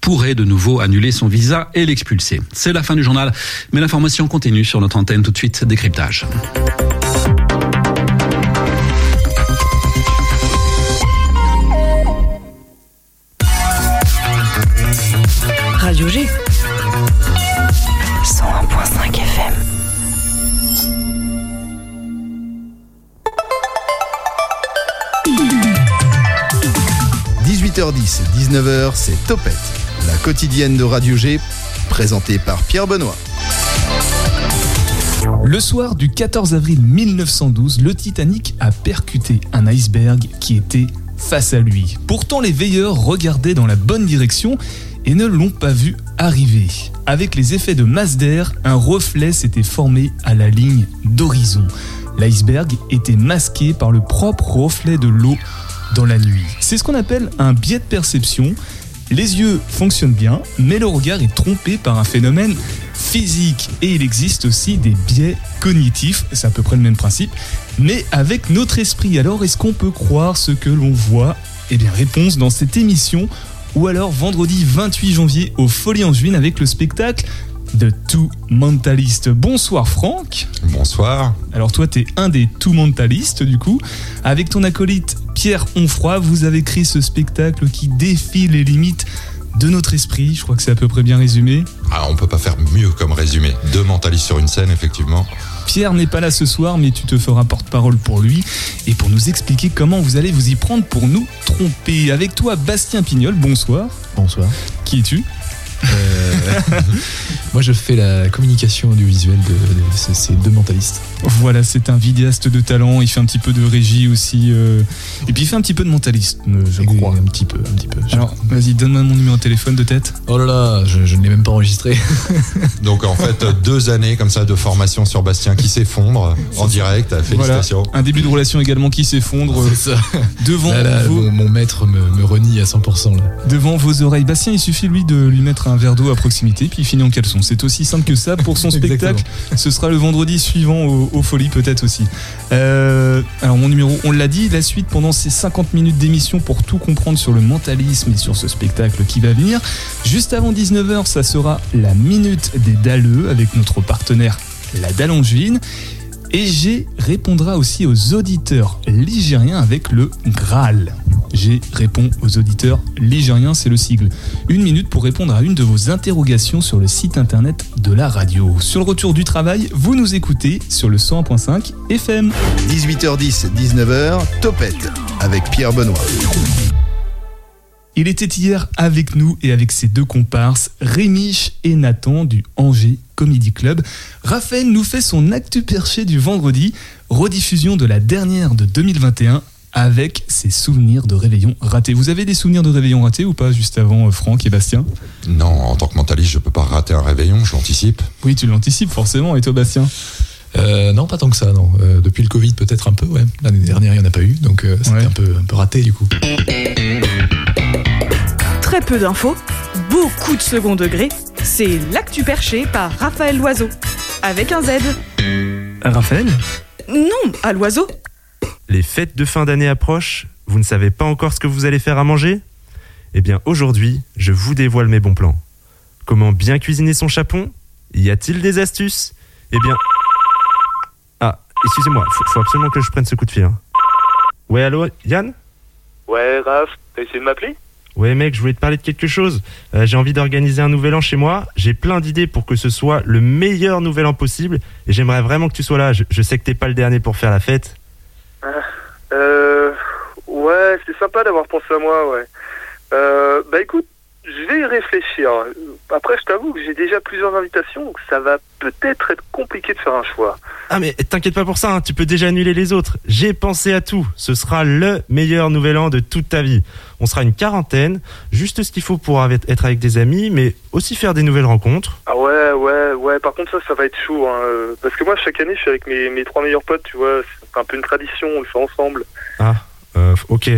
Pourrait de nouveau annuler son visa et l'expulser. C'est la fin du journal, mais l'information continue sur notre antenne tout de suite, décryptage. 18h10, 19h, c'est Topette, la quotidienne de Radio G, présentée par Pierre Benoît. Le soir du 14 avril 1912, le Titanic a percuté un iceberg qui était face à lui. Pourtant, les veilleurs regardaient dans la bonne direction et ne l'ont pas vu arriver. Avec les effets de masse d'air, un reflet s'était formé à la ligne d'horizon. L'iceberg était masqué par le propre reflet de l'eau la nuit. C'est ce qu'on appelle un biais de perception. Les yeux fonctionnent bien, mais le regard est trompé par un phénomène physique. Et il existe aussi des biais cognitifs, c'est à peu près le même principe, mais avec notre esprit. Alors est-ce qu'on peut croire ce que l'on voit? Eh bien réponse dans cette émission, ou alors vendredi 28 janvier au Folie en Juin avec le spectacle de Tout Mentaliste. Bonsoir Franck. Bonsoir. Alors toi t'es un des Tout Mentalistes du coup. Avec ton acolyte Pierre Onfroy, vous avez créé ce spectacle qui défie les limites de notre esprit. Je crois que c'est à peu près bien résumé. Ah, on peut pas faire mieux comme résumé. Deux mentalistes sur une scène, effectivement. Pierre n'est pas là ce soir, mais tu te feras porte-parole pour lui et pour nous expliquer comment vous allez vous y prendre pour nous tromper. Avec toi, Bastien Pignol, bonsoir. Bonsoir. Qui es-tu? Euh, moi, je fais la communication audiovisuelle de, de ces, ces deux mentalistes. Voilà, c'est un vidéaste de talent. Il fait un petit peu de régie aussi. euh, Et puis il fait un petit peu de mentalisme, je Oui, crois. Un petit peu, un petit peu. Alors, vas-y, donne-moi mon numéro de téléphone de tête. Oh là là, je, je ne l'ai même pas enregistré. Donc, en fait, deux années comme ça de formation sur Bastien qui s'effondre en direct. Félicitations. Voilà, un début de relation également qui s'effondre euh, C'est ça. devant, Là, là, vos, mon, mon maître me, me renie à 100%. Là. devant vos oreilles. Bastien, il suffit lui de lui mettre un verre d'eau à proximité, puis il finit en caleçon. C'est aussi simple que ça pour son spectacle. Ce sera le vendredi suivant au, au Folie peut-être aussi. Euh, alors mon numéro, on l'a dit, la suite pendant ces 50 minutes d'émission pour tout comprendre sur le mentalisme et sur ce spectacle qui va venir. Juste avant 19h, ça sera la minute des Dalleux avec notre partenaire la Dallangevine. Et G répondra aussi aux auditeurs ligériens avec le Graal. G répond aux auditeurs ligériens, c'est le sigle. Une minute pour répondre à une de vos interrogations sur le site internet de la radio. Sur le retour du travail, vous nous écoutez sur le 101.5 FM. 18h10, 19h, Topette, avec Pierre Benoît. Il était hier avec nous et avec ses deux comparses, Rémiche et Nathan du Angers Comedy Club. Raphaël nous fait son actu perché du vendredi, rediffusion de la dernière de 2021 avec ses souvenirs de réveillon ratés. Vous avez des souvenirs de réveillon ratés ou pas juste avant euh, Franck et Bastien? Non, en tant que mentaliste, je peux pas rater un réveillon, je l'anticipe. Oui, tu l'anticipes forcément. Et toi Bastien? Euh, non, pas tant que ça, non. Euh, depuis le Covid, peut-être un peu, ouais. L'année dernière, il n'y en a pas eu, donc euh, c'était Ouais. un, peu, un peu raté du coup. Très peu d'infos, beaucoup de second degré. C'est l'actu perché par Raphaël Loiseau. Avec un Z. Raphaël? Non, à l'oiseau. Les fêtes de fin d'année approchent, vous ne savez pas encore ce que vous allez faire à manger? Eh bien aujourd'hui, je vous dévoile mes bons plans. Comment bien cuisiner son chapon? Y a-t-il des astuces? Eh bien... Ah, excusez-moi, faut, faut absolument que je prenne ce coup de fil. hein. Ouais, allô, Yann? Ouais, Raph, t'as essayé de m'appeler? Ouais mec, je voulais te parler de quelque chose. Euh, j'ai envie d'organiser un nouvel an chez moi. J'ai plein d'idées pour que ce soit le meilleur nouvel an possible. Et j'aimerais vraiment que tu sois là. Je, je sais que t'es pas le dernier pour faire la fête. Euh. Ouais, c'est sympa d'avoir pensé à moi, ouais. Euh, bah écoute, je vais y réfléchir. Après, je t'avoue que j'ai déjà plusieurs invitations, donc ça va peut-être être compliqué de faire un choix. Ah mais t'inquiète pas pour ça, hein, tu peux déjà annuler les autres. J'ai pensé à tout. Ce sera le meilleur nouvel an de toute ta vie. On sera une quarantaine, juste ce qu'il faut pour être avec des amis, mais aussi faire des nouvelles rencontres. Ah ouais, ouais, ouais, par contre, ça, ça va être chaud, hein. euh, Parce que moi, chaque année, je suis avec mes, mes trois meilleurs potes, tu vois. C'est un peu une tradition, on le fait ensemble. Ah, euh, ok.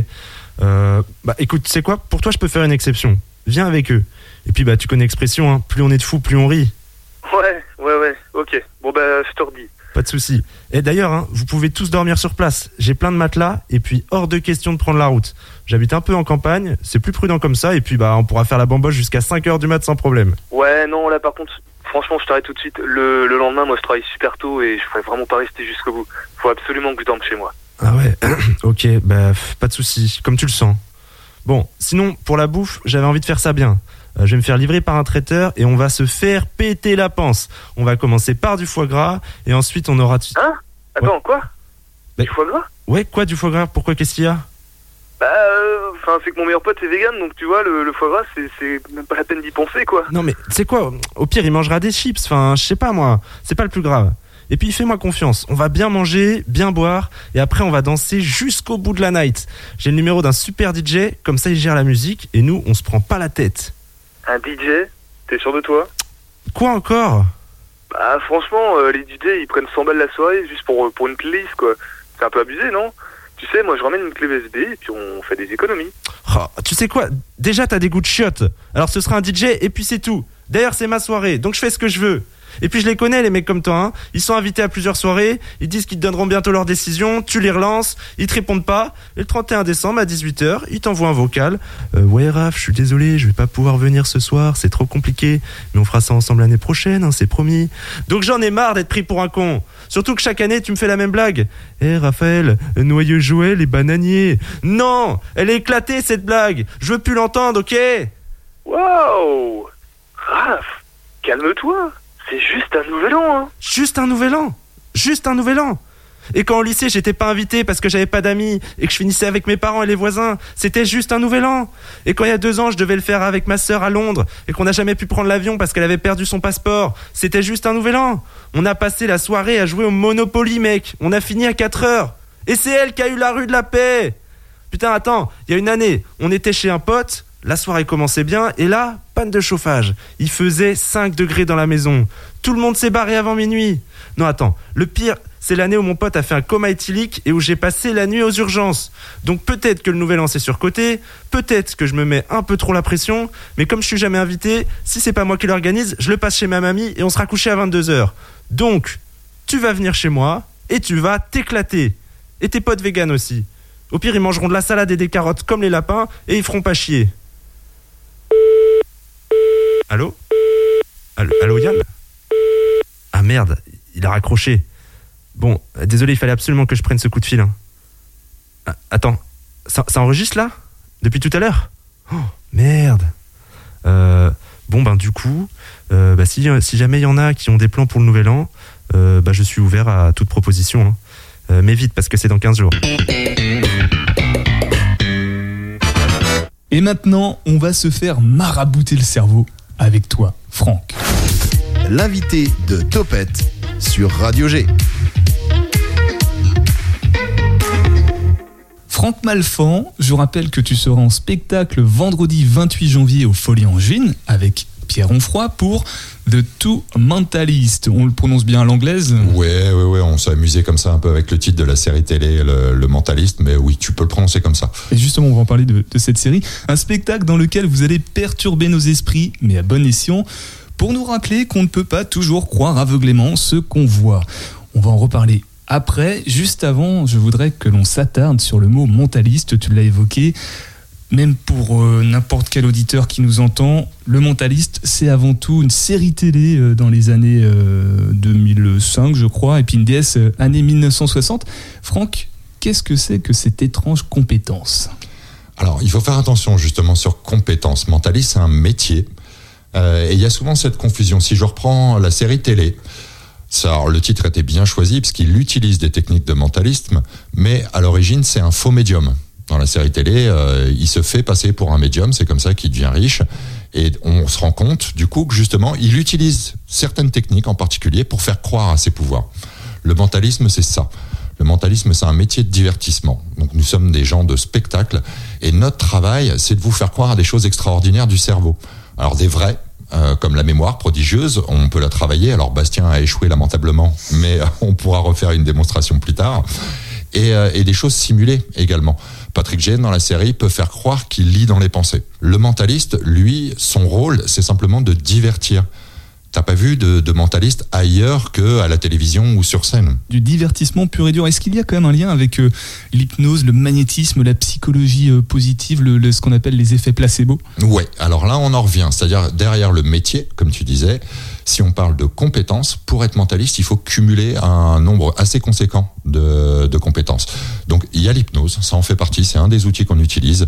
Euh, bah écoute, tu sais quoi? Pour toi, je peux faire une exception. Viens avec eux. Et puis bah tu connais l'expression, hein, plus on est de fous, plus on rit. Ouais, ouais, ouais, ok. Bon, bah, je te redis. Pas de souci. Et d'ailleurs, hein, vous pouvez tous dormir sur place. J'ai plein de matelas et puis hors de question de prendre la route. J'habite un peu en campagne, c'est plus prudent comme ça, et puis bah on pourra faire la bamboche jusqu'à 5h du mat sans problème. Ouais, non, là par contre, franchement, je t'arrête tout de suite. Le, le lendemain, moi, je travaille super tôt et je pourrais vraiment pas rester jusqu'au bout. Faut absolument que je dorme chez moi. Ah ouais, ok, bah pas de souci, comme tu le sens. Bon, sinon, pour la bouffe, j'avais envie de faire ça bien. Euh, je vais me faire livrer par un traiteur et on va se faire péter la panse. On va commencer par du foie gras et ensuite on aura... Hein? Attends, quoi? Du foie gras? Ouais, quoi du foie gras? Pourquoi Qu'est-ce qu'il y a? Enfin, c'est que mon meilleur pote est vegan, donc tu vois, le, le foie gras, c'est- c'est même pas la peine d'y penser, quoi. Non mais c'est quoi? Au pire il mangera des chips, enfin je sais pas moi, c'est pas le plus grave. Et puis fais-moi confiance, on va bien manger, bien boire, et après on va danser jusqu'au bout de la night. J'ai le numéro d'un super DJ, comme ça il gère la musique, et nous on se prend pas la tête. Un DJ T'es sûr de toi? Quoi encore? Bah, franchement, euh, les DJ, ils prennent 100 balles la soirée juste pour, euh, pour une playlist, quoi. C'est un peu abusé, non? Tu sais, moi, je ramène une clé USB et puis on fait des économies. Oh, Tu sais quoi? Déjà t'as des goûts de chiottes, alors ce sera un DJ et puis c'est tout. D'ailleurs c'est ma soirée, donc je fais ce que je veux. Et puis je les connais les mecs comme toi, hein. ils sont invités à plusieurs soirées, ils disent qu'ils te donneront bientôt leur décision, tu les relances, ils te répondent pas, et le 31 décembre à 18h, ils t'envoient un vocal. Euh, ouais Raph, je suis désolé, je vais pas pouvoir venir ce soir, c'est trop compliqué, mais on fera ça ensemble l'année prochaine, hein, c'est promis. Donc j'en ai marre d'être pris pour un con. Surtout que chaque année tu me fais la même blague. Eh Raphaël, noyeux Joël et bananier. Non, elle est éclatée cette blague. Je veux plus l'entendre, ok? Waouh Raph, calme-toi. C'est juste un nouvel an, hein. Juste un nouvel an. Juste un nouvel an. Et quand au lycée, j'étais pas invité parce que j'avais pas d'amis et que je finissais avec mes parents et les voisins, c'était juste un nouvel an. Et quand il y a deux ans, je devais le faire avec ma sœur à Londres et qu'on n'a jamais pu prendre l'avion parce qu'elle avait perdu son passeport, c'était juste un nouvel an. On a passé la soirée à jouer au Monopoly, mec. On a fini à 4 heures. Et c'est elle qui a eu la rue de la paix. Putain, attends, il y a une année, on était chez un pote, la soirée commençait bien, et là, panne de chauffage. Il faisait 5 degrés dans la maison. Tout le monde s'est barré avant minuit. Non, attends, le pire, c'est l'année où mon pote a fait un coma éthylique et où j'ai passé la nuit aux urgences. Donc peut-être que le nouvel an c'est surcoté, peut-être que je me mets un peu trop la pression, mais comme je suis jamais invité, si c'est pas moi qui l'organise, je le passe chez ma mamie et on sera couché à 22h. Donc, tu vas venir chez moi et tu vas t'éclater. Et tes potes véganes aussi. Au pire, ils mangeront de la salade et des carottes comme les lapins et ils feront pas chier. Allô Allô, Yann Ah merde, il a raccroché. Bon, désolé, il fallait absolument que je prenne ce coup de fil. hein. Ah, attends, ça, ça enregistre là? Depuis tout à l'heure? Oh, merde. Euh, bon, ben du coup, euh, bah, si, jamais il y en a qui ont des plans pour le nouvel an, euh, bah, je suis ouvert à toute proposition. hein. Mais vite, parce que c'est dans 15 jours. Et maintenant, on va se faire marabouter le cerveau avec toi, Franck. L'invité de Topette sur Radio G. Franck Malfan, je rappelle que tu seras en spectacle vendredi 28 janvier au Folie Angevine avec Pierre Onfroy pour The Two Mentalist. On le prononce bien à l'anglaise Ouais, ouais, ouais, on s'est amusé comme ça un peu avec le titre de la série télé, le, le mentaliste, mais oui, tu peux le prononcer comme ça. Et justement, on va en parler de, de cette série. Un spectacle dans lequel vous allez perturber nos esprits, mais à bon escient, pour nous rappeler qu'on ne peut pas toujours croire aveuglément ce qu'on voit. On va en reparler après. Juste avant, je voudrais que l'on s'attarde sur le mot mentaliste. Tu l'as évoqué. Même pour euh, n'importe quel auditeur qui nous entend, Le Mentaliste, c'est avant tout une série télé euh, dans les années euh, 2005, je crois, et puis une DS euh, année 1960. Franck, qu'est-ce que c'est que cette étrange compétence? Alors, il faut faire attention justement sur compétences. Mentaliste, c'est un métier. Euh, et il y a souvent cette confusion. Si je reprends la série télé, le titre était bien choisi parce qu'il utilise des techniques de mentalisme, mais à l'origine, c'est un faux médium. Dans la série télé, euh, il se fait passer pour un médium, c'est comme ça qu'il devient riche. Et on se rend compte, du coup, que justement, il utilise certaines techniques en particulier pour faire croire à ses pouvoirs. Le mentalisme, c'est ça. Le mentalisme, c'est un métier de divertissement. Donc nous sommes des gens de spectacle et notre travail, c'est de vous faire croire à des choses extraordinaires du cerveau. Alors des vrais, euh, comme la mémoire prodigieuse, on peut la travailler. Alors Bastien a échoué lamentablement, mais on pourra refaire une démonstration plus tard. Et, euh, et des choses simulées également. Patrick Gene dans la série peut faire croire qu'il lit dans les pensées. Le mentaliste, lui, son rôle, c'est simplement de divertir. T'as pas vu de, de mentaliste ailleurs que à la télévision ou sur scène? Du divertissement pur et dur. Est-ce qu'il y a quand même un lien avec euh, l'hypnose, le magnétisme, la psychologie euh, positive, le, le- ce qu'on appelle les effets placebo? Ouais, alors là on en revient, c'est-à-dire derrière le métier, comme tu disais, si on parle de compétences, pour être mentaliste, il faut cumuler un nombre assez conséquent de, de compétences. Donc il y a l'hypnose, ça en fait partie, c'est un des outils qu'on utilise.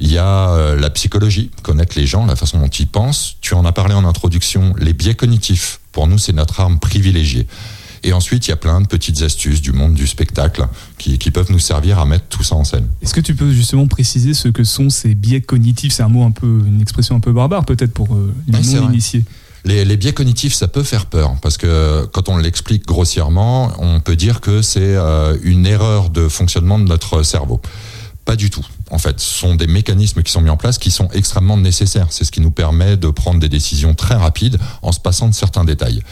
Il y a euh, la psychologie, connaître les gens, la façon dont ils pensent. Tu en as parlé en introduction, les biais cognitifs, pour nous c'est notre arme privilégiée. Et ensuite, il y a plein de petites astuces du monde du spectacle qui, qui peuvent nous servir à mettre tout ça en scène. Est-ce que tu peux justement préciser ce que sont ces biais cognitifs? C'est un mot un peu, une expression un peu barbare peut-être pour euh, les vrai. non-initiés. Les, les biais cognitifs, ça peut faire peur parce que quand on l'explique grossièrement, on peut dire que c'est euh, une erreur de fonctionnement de notre cerveau. Pas du tout. En fait, ce sont des mécanismes qui sont mis en place qui sont extrêmement nécessaires. C'est ce qui nous permet de prendre des décisions très rapides en se passant de certains détails.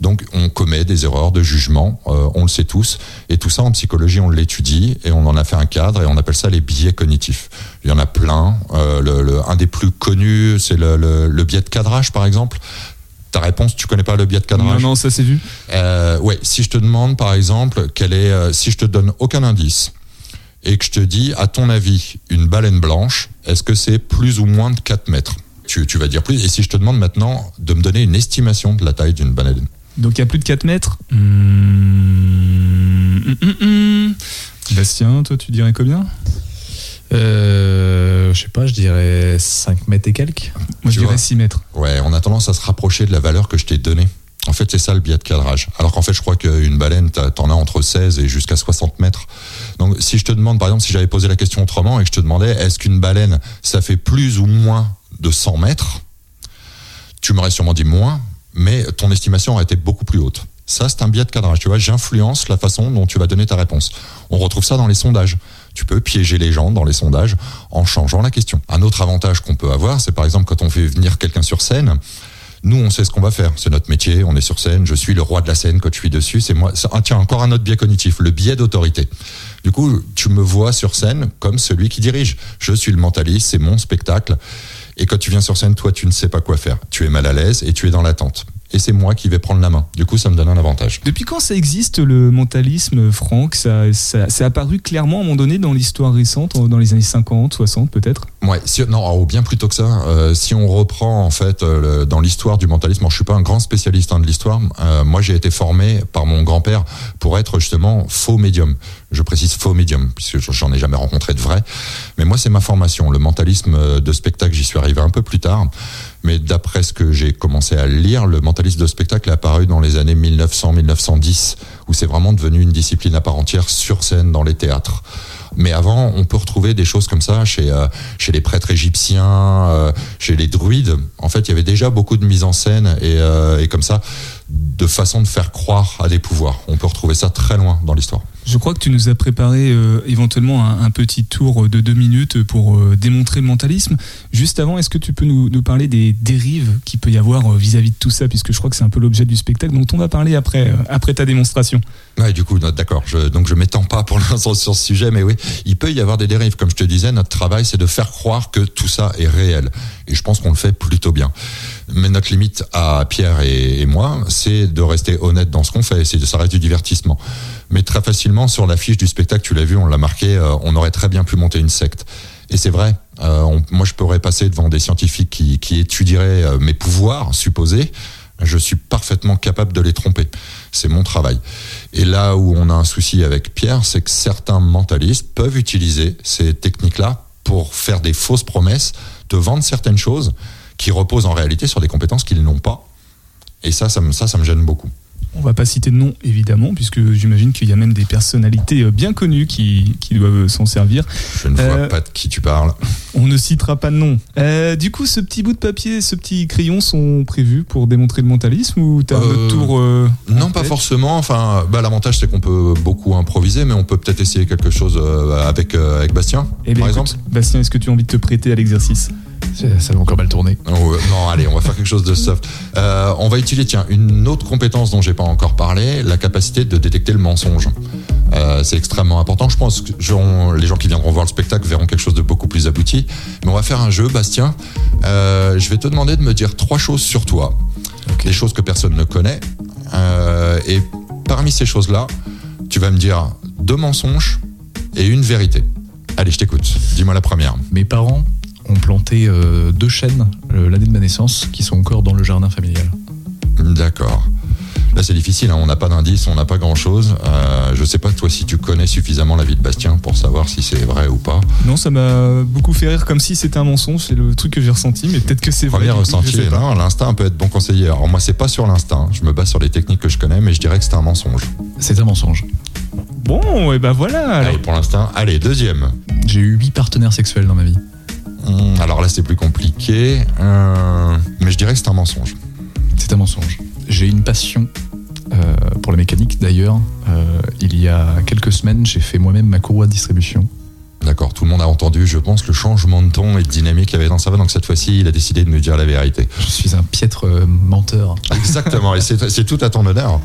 Donc, on commet des erreurs de jugement, euh, on le sait tous, et tout ça en psychologie, on l'étudie et on en a fait un cadre et on appelle ça les biais cognitifs. Il y en a plein. Euh, le, le- un des plus connus, c'est le, le- le biais de cadrage, par exemple. Ta réponse, tu connais pas le biais de cadrage Non, non, ça c'est vu. euh, ouais, si je te demande par exemple quel est, euh, si je te donne aucun indice et que je te dis, à ton avis, une baleine blanche, est-ce que c'est plus ou moins de 4 mètres? Tu, tu vas dire plus. Et si je te demande maintenant de me donner une estimation de la taille d'une baleine Donc il y a plus de 4 mètres? Mmh, hum, hum, hum. Bastien, toi tu dirais combien? Euh, je sais pas, je dirais 5 mètres et quelques. Moi je dirais vois. 6 mètres. Ouais, on a tendance à se rapprocher de la valeur que je t'ai donnée. En fait, c'est ça le biais de cadrage. Alors qu'en fait, je crois qu'une baleine, t'en as entre 16 et jusqu'à 60 mètres. Donc, si je te demande, par exemple, si j'avais posé la question autrement et que je te demandais, est-ce qu'une baleine, ça fait plus ou moins de 100 mètres? Tu m'aurais sûrement dit moins, mais ton estimation aurait été beaucoup plus haute. Ça, c'est un biais de cadrage. Tu vois, j'influence la façon dont tu vas donner ta réponse. On retrouve ça dans les sondages. Tu peux piéger les gens dans les sondages en changeant la question. Un autre avantage qu'on peut avoir, c'est par exemple quand on fait venir quelqu'un sur scène, nous, on sait ce qu'on va faire. C'est notre métier. On est sur scène. Je suis le roi de la scène quand je suis dessus. C'est moi. Ah, tiens, encore un autre biais cognitif, le biais d'autorité. Du coup, tu me vois sur scène comme celui qui dirige. Je suis le mentaliste. C'est mon spectacle. Et quand tu viens sur scène, toi, tu ne sais pas quoi faire. Tu es mal à l'aise et tu es dans l'attente. Et c'est moi qui vais prendre la main. Du coup, ça me donne un avantage. Depuis quand ça existe le mentalisme, Franck? Ça, ça, C'est apparu clairement à un moment donné dans l'histoire récente, dans les années 50, 60 peut-être? Ouais, si, non, oh, bien plus tôt que ça. Euh, si on reprend en fait euh, le- dans l'histoire du mentalisme, alors, je suis pas un grand spécialiste hein, de l'histoire. Euh, moi, j'ai été formé par mon grand-père pour être justement faux médium. Je précise faux médium puisque j'en ai jamais rencontré de vrai. Mais moi, c'est ma formation. Le mentalisme de spectacle, j'y suis arrivé un peu plus tard. Mais d'après ce que j'ai commencé à lire, le mentalisme de spectacle est apparu dans les années 1900-1910, où c'est vraiment devenu une discipline à part entière sur scène dans les théâtres. Mais avant, on peut retrouver des choses comme ça chez, euh, chez les prêtres égyptiens, euh, chez les druides. En fait, il y avait déjà beaucoup de mise en scène et, euh, et comme ça, de façon de faire croire à des pouvoirs. On peut retrouver ça très loin dans l'histoire. Je crois que tu nous as préparé euh, éventuellement un, un petit tour de deux minutes pour euh, démontrer le mentalisme. Juste avant, est-ce que tu peux nous, nous parler des dérives qu'il peut y avoir euh, vis-à-vis de tout ça, puisque je crois que c'est un peu l'objet du spectacle dont on va parler après, euh, après ta démonstration. Ouais, du coup, d'accord. Je, donc, je m'étends pas pour l'instant sur ce sujet, mais oui, il peut y avoir des dérives. Comme je te disais, notre travail, c'est de faire croire que tout ça est réel. Et je pense qu'on le fait plutôt bien. Mais notre limite à Pierre et, et moi, c'est de rester honnête dans ce qu'on fait. C'est de ça reste du divertissement. Mais très facilement, sur l'affiche du spectacle, tu l'as vu, on l'a marqué, euh, on aurait très bien pu monter une secte. Et c'est vrai. Euh, moi, je pourrais passer devant des scientifiques qui, étudieraient euh, mes pouvoirs supposés. Je suis parfaitement capable de les tromper. C'est mon travail. Et là où on a un souci avec Pierre, c'est que certains mentalistes peuvent utiliser ces techniques-là pour faire des fausses promesses, te vendre certaines choses qui reposent en réalité sur des compétences qu'ils n'ont pas. Et ça, ça me gêne beaucoup. On va pas citer de nom, évidemment, puisque j'imagine qu'il y a même des personnalités euh, bien connues qui, qui doivent s'en servir. Je ne vois Euh, pas de qui tu parles. On ne citera pas de nom. Euh, du coup, ce petit bout de papier, ce petit crayon sont prévus pour démontrer le mentalisme ou t'as un Euh, autre tour Non, pas forcément. Enfin, bah, l'avantage, c'est qu'on peut beaucoup improviser, mais on peut peut-être essayer quelque chose avec, avec Bastien, Eh bien, par écoute, exemple. Bastien, est-ce que tu as envie de te prêter à l'exercice? Ça va encore mal tourner. Oh, euh, non, allez, on va faire quelque chose de soft. Euh, on va utiliser, tiens, une autre compétence dont j'ai pas encore parlé, la capacité de détecter le mensonge. Euh, c'est extrêmement important. Je pense que les gens qui viendront voir le spectacle verront quelque chose de beaucoup plus abouti. Mais on va faire un jeu, Bastien. Je vais te demander de me dire trois choses sur toi. des choses que personne ne connaît. Et parmi ces choses-là, tu vas me dire deux mensonges et une vérité. Allez, je t'écoute. Dis-moi la première. Mes parents ont planté euh, deux chênes euh, l'année de ma naissance qui sont encore dans le jardin familial. D'accord. Là, c'est difficile, hein. on n'a pas d'indice, on n'a pas grand-chose. Euh, je sais pas, toi, si tu connais suffisamment la vie de Bastien pour savoir si c'est vrai ou pas. Non, ça m'a beaucoup fait rire comme si c'était un mensonge, c'est le truc que j'ai ressenti, mais peut-être que c'est vrai. Premier ressenti, l'instinct peut être bon conseiller. Alors moi, c'est pas sur l'instinct, je me base sur les techniques que je connais, mais je dirais que c'est un mensonge. C'est un mensonge. Bon, et ben voilà. alors. Allez, pour l'instant, allez, deuxième. J'ai eu huit partenaires sexuels dans ma vie. Hum, alors là, c'est plus compliqué, euh, mais je dirais que c'est un mensonge. C'est un mensonge. J'ai une passion euh, pour la mécanique. D'ailleurs, euh, il y a quelques semaines, j'ai fait moi-même ma courroie de distribution. D'accord, tout le monde a entendu, je pense, le changement de ton et de dynamique qu'il y avait dans sa voix, donc cette fois-ci, il a décidé de nous dire la vérité. Je suis un piètre euh, menteur. Exactement, et c'est c'est tout à ton honneur.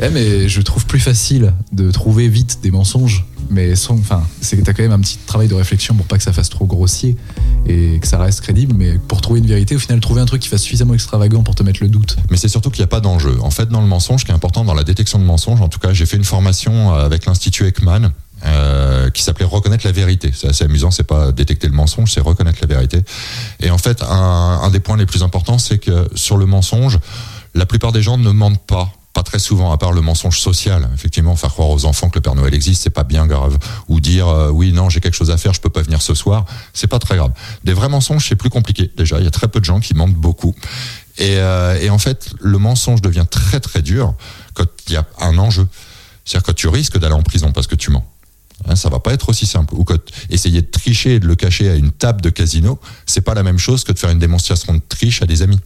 Eh, mais je trouve plus facile de trouver vite des mensonges. Mais sans, enfin, c'est que t'as quand même un petit travail de réflexion pour pas que ça fasse trop grossier et que ça reste crédible. Mais pour trouver une vérité, au final, trouver un truc qui fasse suffisamment extravagant pour te mettre le doute. Mais c'est surtout qu'il n'y a pas d'enjeu. En fait, dans le mensonge, ce qui est important dans la détection de mensonges, en tout cas, j'ai fait une formation euh, avec l'Institut Ekman. euh, qui s'appelait reconnaître la vérité. C'est assez amusant, c'est pas détecter le mensonge, c'est reconnaître la vérité. Et en fait, un, un des points les plus importants, c'est que sur le mensonge, la plupart des gens ne mentent pas. Pas très souvent, à part le mensonge social. Effectivement, faire croire aux enfants que le Père Noël existe, c'est pas bien grave. Ou dire euh, oui, non, j'ai quelque chose à faire, je peux pas venir ce soir, c'est pas très grave. Des vrais mensonges, c'est plus compliqué. Déjà, il y a très peu de gens qui mentent beaucoup. Et, euh, et en fait, le mensonge devient très très dur quand il y a un enjeu. C'est-à-dire que tu risques d'aller en prison parce que tu mens. Hein, ça va pas être aussi simple. Ou que essayer de tricher et de le cacher à une table de casino, c'est pas la même chose que de faire une démonstration de triche à des amis.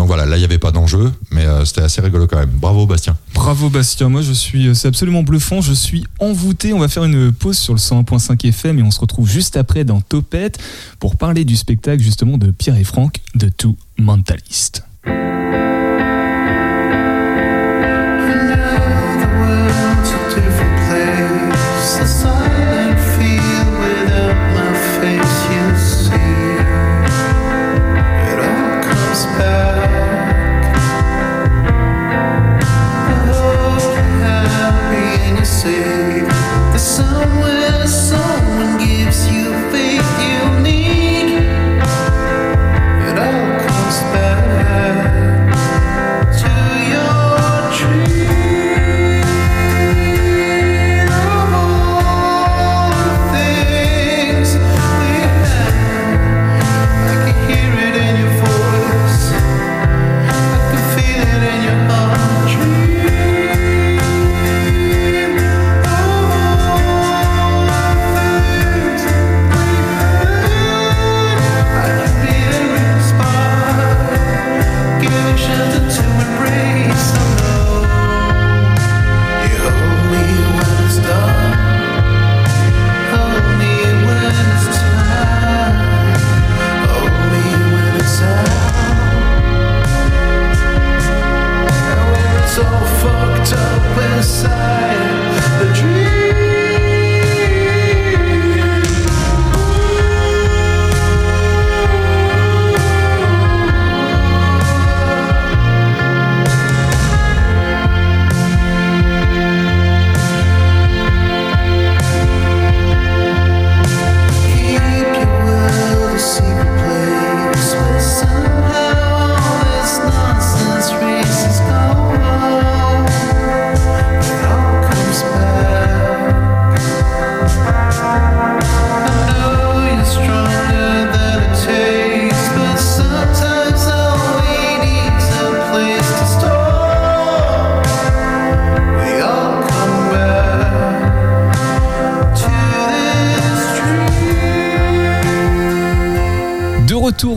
Donc voilà, là il n'y avait pas d'enjeu, mais euh, c'était assez rigolo quand même. Bravo Bastien. Bravo Bastien, moi je suis, c'est absolument bluffant, je suis envoûté. On va faire une pause sur le 101.5 FM et on se retrouve juste après dans Topette pour parler du spectacle justement de Pierre et Franck de Two Mentalist.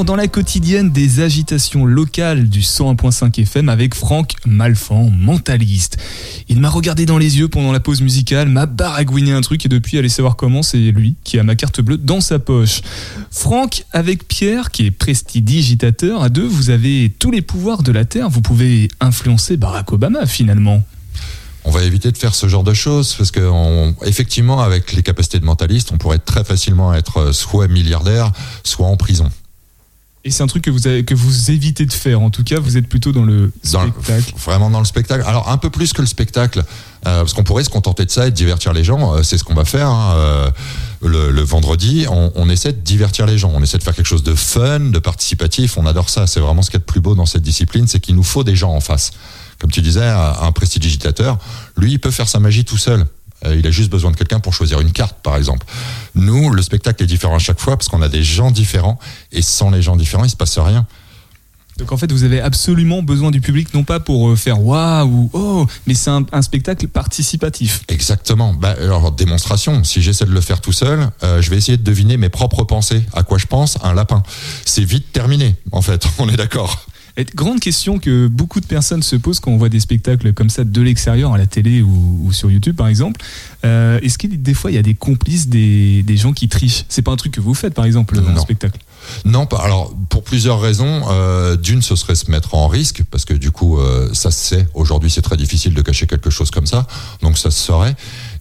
Dans la quotidienne des agitations locales du 101.5 FM avec Franck Malfan, mentaliste. Il m'a regardé dans les yeux pendant la pause musicale, m'a baragouiné un truc et depuis, allez savoir comment, c'est lui qui a ma carte bleue dans sa poche. Franck, avec Pierre, qui est prestidigitateur, à deux, vous avez tous les pouvoirs de la Terre, vous pouvez influencer Barack Obama finalement. On va éviter de faire ce genre de choses parce que on- effectivement, avec les capacités de mentaliste, on pourrait très facilement être euh, soit milliardaire, soit en prison. Et c'est un truc que vous, avez, que vous évitez de faire. En tout cas, vous êtes plutôt dans le Dans le- spectacle. vraiment dans le spectacle. Alors un peu plus que le spectacle, euh, parce qu'on pourrait se contenter de ça et de divertir les gens. euh, c'est ce qu'on va faire. hein, euh, le, le vendredi, on, on essaie de divertir les gens. On essaie de faire quelque chose de fun, de participatif. On adore ça. C'est vraiment ce qu'il y a de plus beau dans cette discipline, c'est qu'il nous faut des gens en face. Comme tu disais, un prestidigitateur, lui, il peut faire sa magie tout seul. Euh, Il a juste besoin de quelqu'un pour choisir une carte, par exemple. Nous, le spectacle est différent à chaque fois parce qu'on a des gens différents et sans les gens différents, il se passe rien. Donc en fait, vous avez absolument besoin du public, non pas pour euh, faire waouh ou oh, mais c'est un, un spectacle participatif. Exactement. Bah, alors, démonstration. Si j'essaie de le faire tout seul, euh, je vais essayer de deviner mes propres pensées. À quoi je pense Un lapin? C'est vite terminé, en fait. On est d'accord. Et grande question que beaucoup de personnes se posent quand on voit des spectacles comme ça de l'extérieur à la télé ou, ou sur YouTube par exemple. Euh, Est-ce qu'il des fois il y a des complices, des, des gens qui trichent? C'est pas un truc que vous faites par exemple dans le spectacle? Non, pas. Alors, pour plusieurs raisons. Euh, D'une, ce serait se mettre en risque, parce que du coup, euh, ça se sait. Aujourd'hui, c'est très difficile de cacher quelque chose comme ça. Donc, ça se saurait.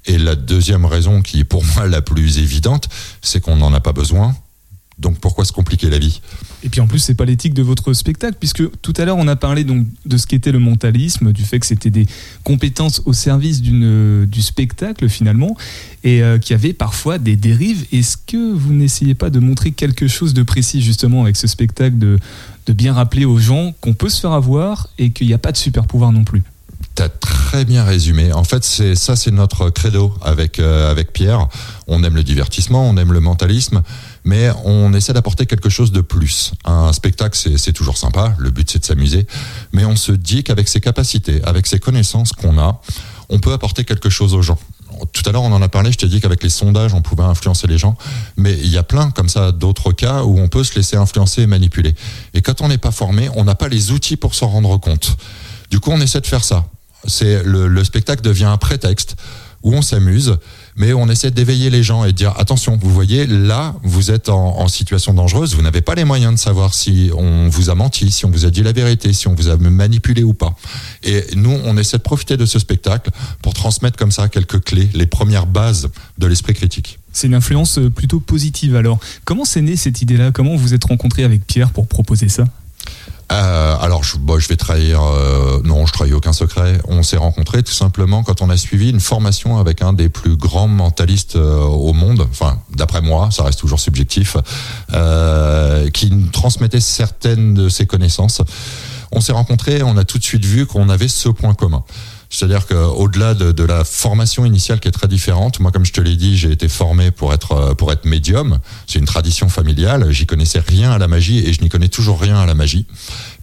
Et la deuxième raison, qui est pour moi la plus évidente, c'est qu'on n'en a pas besoin. Donc, pourquoi se compliquer la vie? Et puis en plus, c'est pas l'éthique de votre spectacle, puisque tout à l'heure on a parlé donc de ce qu'était le mentalisme, du fait que c'était des compétences au service d'une du spectacle finalement, et euh, qu'il y avait parfois des dérives. Est-ce que vous n'essayez pas de montrer quelque chose de précis justement avec ce spectacle, de, de bien rappeler aux gens qu'on peut se faire avoir et qu'il n'y a pas de super pouvoir non plus? T'as très bien résumé. En fait, c'est ça, c'est notre credo avec euh, avec Pierre. On aime le divertissement, on aime le mentalisme, mais on essaie d'apporter quelque chose de plus. Un spectacle, c'est toujours sympa. Le but, c'est de s'amuser, mais on se dit qu'avec ses capacités, avec ses connaissances qu'on a, on peut apporter quelque chose aux gens. Tout à l'heure, on en a parlé. Je t'ai dit qu'avec les sondages, on pouvait influencer les gens, mais il y a plein comme ça d'autres cas où on peut se laisser influencer et manipuler. Et quand on n'est pas formé, on n'a pas les outils pour s'en rendre compte. Du coup, on essaie de faire ça. C'est le, le spectacle devient un prétexte où on s'amuse, mais on essaie d'éveiller les gens et de dire attention, vous voyez, là, vous êtes en, situation dangereuse, vous n'avez pas les moyens de savoir si on vous a menti, si on vous a dit la vérité, si on vous a manipulé ou pas. Et nous, on essaie de profiter de ce spectacle pour transmettre comme ça quelques clés, les premières bases de l'esprit critique. C'est une influence euh, plutôt positive alors. Comment c'est né cette idée-là? Comment vous êtes rencontré avec Pierre pour proposer ça? Euh, alors, je, bon, je vais trahir. euh, non, je trahis aucun secret. On s'est rencontrés tout simplement quand on a suivi une formation avec un des plus grands mentalistes euh, au monde. Enfin, d'après moi, ça reste toujours subjectif, qui transmettait certaines de ses connaissances. On s'est rencontrés, on a tout de suite vu qu'on avait ce point commun. C'est-à-dire qu'au-delà de, de la formation initiale qui est très différente, moi, comme je te l'ai dit, j'ai été formé pour être euh, pour être médium. C'est une tradition familiale. J'y connaissais rien à la magie et je n'y connais toujours rien à la magie.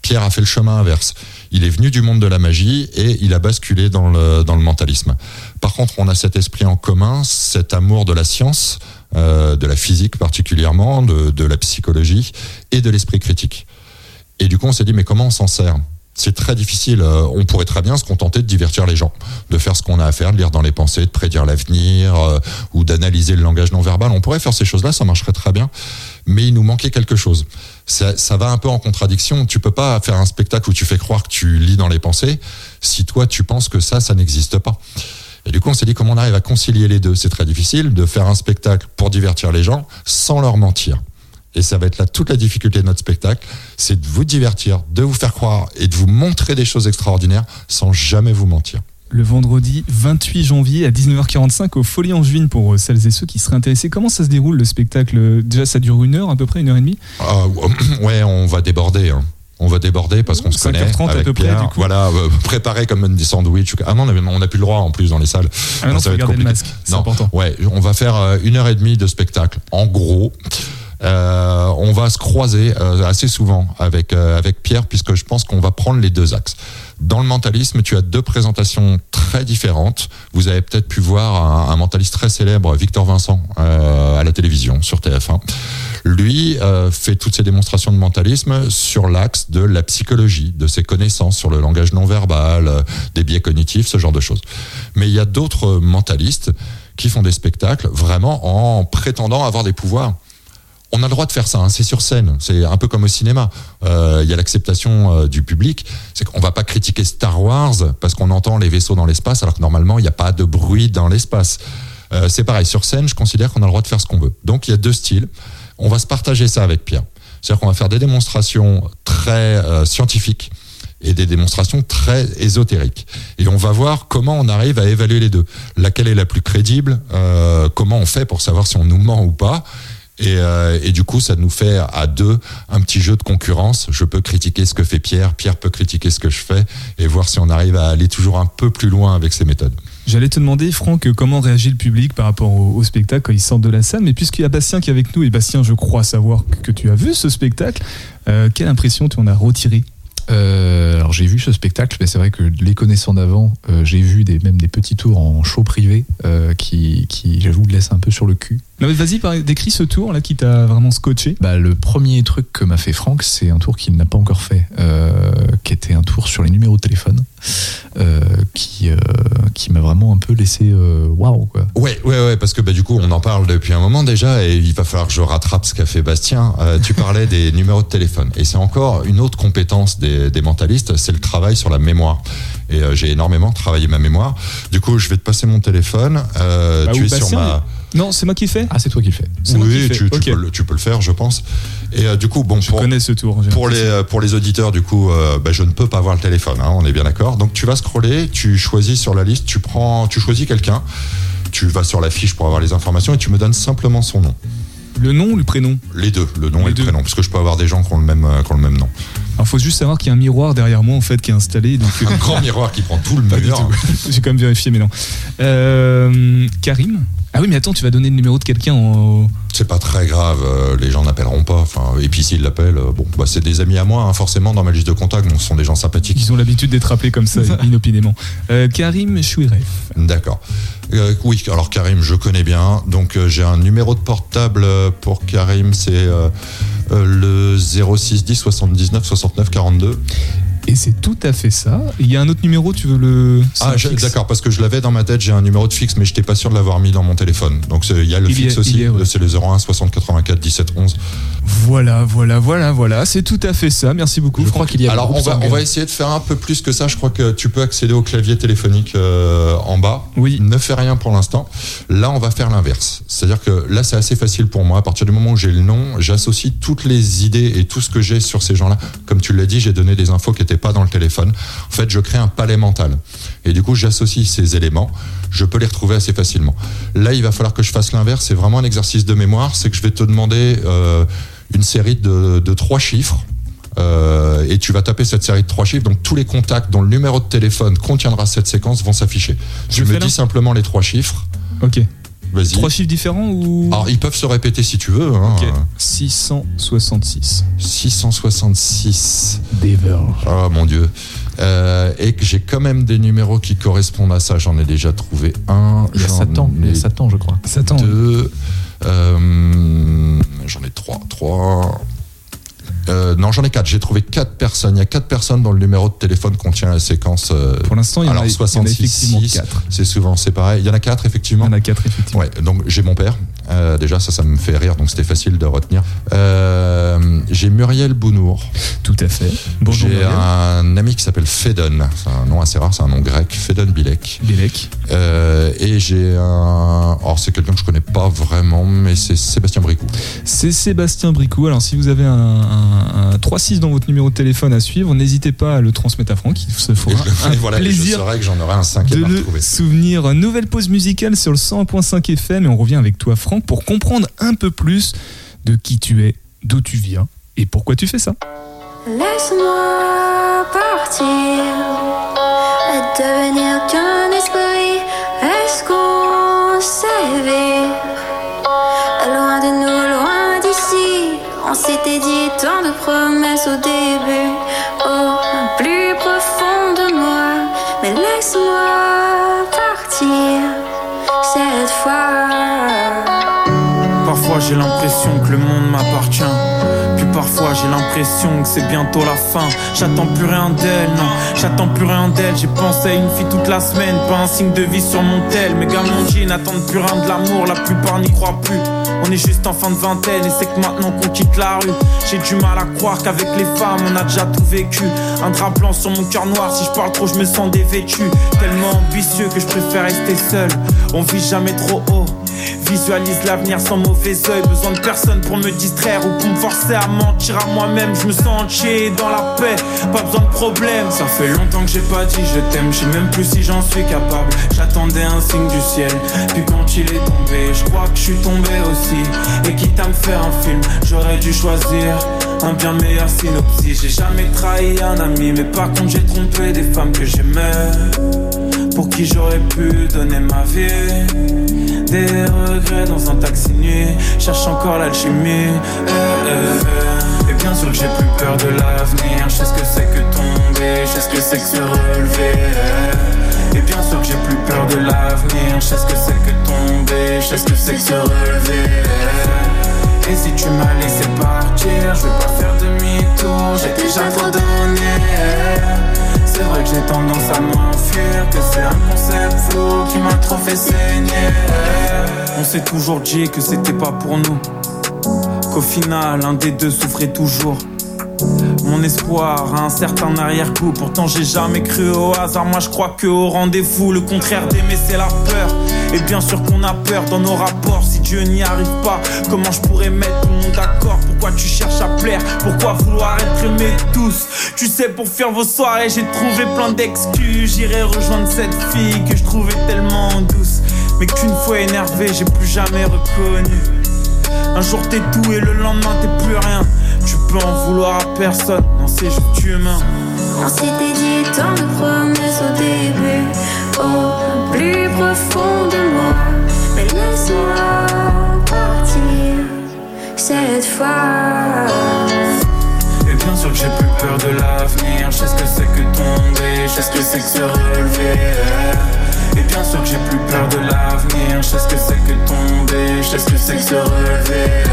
Pierre a fait le chemin inverse. Il est venu du monde de la magie et il a basculé dans le dans le mentalisme. Par contre, on a cet esprit en commun, cet amour de la science, euh, de la physique particulièrement, de, de la psychologie et de l'esprit critique. Et du coup, on s'est dit mais comment on s'en sert? C'est très difficile. Euh, On pourrait très bien se contenter de divertir les gens, de faire ce qu'on a à faire, de lire dans les pensées, de prédire l'avenir euh, ou d'analyser le langage non verbal. On pourrait faire ces choses-là, ça marcherait très bien. Mais il nous manquait quelque chose. Ça, ça va un peu en contradiction. Tu peux pas faire un spectacle où tu fais croire que tu lis dans les pensées si toi tu penses que ça, ça n'existe pas. Et du coup, on s'est dit comment on arrive à concilier les deux. C'est très difficile de faire un spectacle pour divertir les gens sans leur mentir. Et ça va être là toute la difficulté de notre spectacle, c'est de vous divertir, de vous faire croire et de vous montrer des choses extraordinaires sans jamais vous mentir. le vendredi 28 janvier à 19h45 au Folie en Juin pour euh, celles et ceux qui seraient intéressés. Comment ça se déroule le spectacle? Déjà, ça dure une heure à peu près, une heure et demie? Ah, ouais, on va déborder. hein. On va déborder parce qu'on se 5h30 connaît à avec peu près, Pierre. du coup. Voilà, euh, préparé comme des sandwichs. Ah non, on n'a plus le droit en plus dans les salles. Ah non, Non, ça va être garder le compliqué. masque, c'est important. Ouais, on va faire euh, une heure et demie de spectacle. En gros, Euh, on va se croiser euh, assez souvent avec euh, avec Pierre puisque je pense qu'on va prendre les deux axes. Dans le mentalisme, tu as deux présentations très différentes. Vous avez peut-être pu voir un, un mentaliste très célèbre, Victor Vincent, euh, à la télévision sur TF1. Lui euh, fait toutes ses démonstrations de mentalisme sur l'axe de la psychologie, de ses connaissances sur le langage non verbal, euh, des biais cognitifs, ce genre de choses. Mais il y a d'autres mentalistes qui font des spectacles vraiment en prétendant avoir des pouvoirs. On a le droit de faire ça, hein, c'est sur scène, c'est un peu comme au cinéma. Euh, Il y a l'acceptation euh, du public. C'est qu'on va pas critiquer Star Wars parce qu'on entend les vaisseaux dans l'espace, alors que normalement il n'y a pas de bruit dans l'espace. Euh, c'est pareil, sur scène, je considère qu'on a le droit de faire ce qu'on veut. Donc il y a deux styles. On va se partager ça avec Pierre. C'est-à-dire qu'on va faire des démonstrations très euh, scientifiques et des démonstrations très ésotériques. Et on va voir comment on arrive à évaluer les deux. Laquelle est la plus crédible euh, Comment on fait pour savoir si on nous ment ou pas et, euh, et du coup, ça nous fait à deux un petit jeu de concurrence. Je peux critiquer ce que fait Pierre, Pierre peut critiquer ce que je fais, et voir si on arrive à aller toujours un peu plus loin avec ces méthodes. J'allais te demander, Franck, comment réagit le public par rapport au, au spectacle quand ils sortent de la salle. Mais puisqu'il y a Bastien qui est avec nous, et Bastien, je crois savoir que, que tu as vu ce spectacle, euh, quelle impression tu en as retiré Euh, alors j'ai vu ce spectacle, mais c'est vrai que les connaissant d'avant, euh, j'ai vu des, même des petits tours en show privé euh, qui, qui j'avoue, laissent un peu sur le cul. Non mais vas-y, décris ce tour là qui t'a vraiment scotché. Bah, le premier truc que m'a fait Franck, c'est un tour qu'il n'a pas encore fait, euh, qui était un tour sur les numéros de téléphone, euh, qui, euh, qui m'a vraiment un peu laissé euh, waouh quoi. Ouais, ouais, ouais, parce que bah, du coup, on en parle depuis un moment déjà, et il va falloir que je rattrape ce qu'a fait Bastien. Euh, tu parlais des numéros de téléphone, et c'est encore une autre compétence des, des mentalistes, c'est le travail sur la mémoire. Et euh, j'ai énormément travaillé ma mémoire. Du coup, je vais te passer mon téléphone. Euh, Bah, tu es sur ma. Non, c'est moi qui fais. Ah, c'est toi qui le fais. Qui Oui, fais. tu, peux, le- tu peux le faire, je pense. Et euh, du coup, bon, Je pour, connais ce tour. pour les, euh, pour les auditeurs, du coup, euh, bah, je ne peux pas voir le téléphone, hein, on est bien d'accord. Donc tu vas scroller, tu choisis sur la liste, tu prends, tu choisis quelqu'un, tu vas sur la fiche pour avoir les informations et tu me donnes simplement son nom. Le nom ou le prénom? Les deux, le nom Les et deux. le prénom, parce que je peux avoir des gens qui ont le même, qui ont le même nom. Alors faut juste savoir qu'il y a un miroir derrière moi en fait qui est installé. Donc Un grand miroir qui prend tout le mur. J'ai quand même vérifié, mais non. Euh, Karim? Ah oui, mais attends, tu vas donner le numéro de quelqu'un en. C'est pas très grave, euh, les gens n'appelleront pas. Enfin, et puis s'ils l'appellent, euh, bon, bah, c'est des amis à moi, hein, forcément dans ma liste de contacts, donc ce sont des gens sympathiques. Ils ont l'habitude d'être appelés comme ça, inopinément. Euh, Karim Chouiref. D'accord. Oui, alors Karim, je connais bien. Donc j'ai un numéro de portable pour Karim, c'est le 06 10 79 69 42. Et c'est tout à fait ça. Il y a un autre numéro, tu veux le. Ah, d'accord, parce que je l'avais dans ma tête, j'ai un numéro de fixe, mais je n'étais pas sûr de l'avoir mis dans mon téléphone. Donc il y a le Il fixe aussi, ouais. c'est le 01 60 84 17 11. Voilà, voilà, voilà, voilà. C'est tout à fait ça. Merci beaucoup. Je crois qu'il y a. Alors on va, on sanguin. va essayer de faire un peu plus que ça. Je crois que tu peux accéder au clavier téléphonique euh, en bas. Oui. Ne fais rien pour l'instant. Là, on va faire l'inverse. C'est-à-dire que là, c'est assez facile pour moi. À partir du moment où j'ai le nom, j'associe toutes les idées et tout ce que j'ai sur ces gens-là. Comme tu l'as dit, j'ai donné des infos qui n'étaient pas dans le téléphone. En fait, je crée un palais mental. Et du coup, j'associe ces éléments. Je peux les retrouver assez facilement. Là, il va falloir que je fasse l'inverse. C'est vraiment un exercice de mémoire. C'est que je vais te demander euh, une série de, de trois chiffres. Euh, et tu vas taper cette série de trois chiffres. Donc tous les contacts dont le numéro de téléphone contiendra cette séquence vont s'afficher. Je Tu me dis simplement les trois chiffres. Ok. Vas-y. Trois chiffres différents ou. Alors ils peuvent se répéter si tu veux. Hein. Ok. 666. 666. Dever. Oh mon dieu. Euh, et que j'ai quand même des numéros qui correspondent à ça. J'en ai déjà trouvé un. Il y a Satan, il y a Satan, je crois. Satan. deux. Euh, j'en ai trois. Trois. Euh, non, j'en ai quatre. J'ai trouvé quatre personnes. Il y a quatre personnes dont le numéro de téléphone contient la séquence. euh, Pour l'instant, il y en a, alors il y en a 66, effectivement 6, 4. c'est souvent c'est pareil. Il y en a quatre Il y effectivement. en a 4 effectivement. Ouais, donc j'ai mon père. Euh, déjà, ça, ça me fait rire, donc c'était facile de retenir. Euh, j'ai Muriel Bounour. Tout à fait. Bonjour. J'ai un ami qui s'appelle Fedon. C'est un nom assez rare, c'est un nom grec. Fedon Bilek. Bélec. Euh, et j'ai un. Alors, c'est quelqu'un que je connais pas vraiment, mais c'est Sébastien Bricou. C'est Sébastien Bricou. Alors, si vous avez un, un, un 3-6 dans votre numéro de téléphone à suivre, n'hésitez pas à le transmettre à Franck. Il se fera je, un voilà, je plaisir saurais que j'en aurai un de cinquième à le souvenir. Nouvelle pause musicale sur le 101.5 FM et on revient avec toi, Franck, pour comprendre un peu plus de qui tu es, d'où tu viens et pourquoi tu fais ça. Laisse-moi partir et devenir qu'un esprit. Est-ce qu'on s'éveille? Loin de nous, loin d'ici. On s'était dit tant de promesses au début, J'ai l'impression que le monde m'appartient. Puis parfois j'ai l'impression que c'est bientôt la fin. J'attends plus rien d'elle, non, j'attends plus rien d'elle. J'ai pensé à une fille toute la semaine, pas un signe de vie sur mon tel. Mes mon n'attendent plus rien de l'amour, la plupart n'y croient plus. On est juste en fin de vingtaine et c'est que maintenant qu'on quitte la rue. J'ai du mal à croire qu'avec les femmes on a déjà tout vécu. Un drap blanc sur mon cœur noir, si je parle trop je me sens dévêtu. Tellement ambitieux que je préfère rester seul. On vit jamais trop haut. Visualise l'avenir sans mauvais oeil. Besoin de personne pour me distraire ou pour me forcer à mentir à moi-même. Je me sens entier dans la paix, pas besoin de problème. Ça fait longtemps que j'ai pas dit je t'aime, je même plus si j'en suis capable. J'attendais un signe du ciel, puis quand il est tombé, je crois que je suis tombé aussi. Et quitte à me faire un film, j'aurais dû choisir un bien meilleur synopsis. J'ai jamais trahi un ami, mais par contre j'ai trompé des femmes que j'aimais. Pour qui j'aurais pu donner ma vie. Des regrets dans un taxi nuit, cherche encore l'alchimie. Eh, eh, eh. Et bien sûr que j'ai plus peur de l'avenir. Je sais ce que c'est que tomber, je sais ce que c'est que se relever. Et bien sûr que j'ai plus peur de l'avenir. Je sais ce que c'est que tomber, je sais ce que c'est que se relever. Et si tu m'as laissé partir, je vais pas faire demi-tour, j'ai déjà trop donné. C'est vrai que j'ai tendance à m'enfuir, que c'est un concept flou qui m'a trop fait saigner. On s'est toujours dit que c'était pas pour nous, qu'au final un des deux souffrait toujours. Mon espoir a un certain arrière-coup. Pourtant, j'ai jamais cru au hasard. Moi, je crois que au rendez-vous, le contraire d'aimer, c'est la peur. Et bien sûr qu'on a peur dans nos rapports. Si Dieu n'y arrive pas, comment je pourrais mettre tout le monde d'accord? Pourquoi tu cherches à plaire? Pourquoi vouloir être aimé tous? Tu sais, pour faire vos soirées, j'ai trouvé plein d'excuses. J'irai rejoindre cette fille que je trouvais tellement douce. Mais qu'une fois énervé, j'ai plus jamais reconnu. Un jour t'es tout et le lendemain t'es plus rien. Peux en vouloir à personne, non c'est juste humain. On s'était dit tant de promesses au début, au plus profond de moi. Mais laisse-moi partir cette fois. Et bien sûr que j'ai plus peur de l'avenir. Je sais ce que c'est que tomber, je sais ce que c'est que se relever. Et bien sûr que j'ai plus peur de l'avenir. Je sais ce que c'est que tomber, je sais ce que c'est que se relever.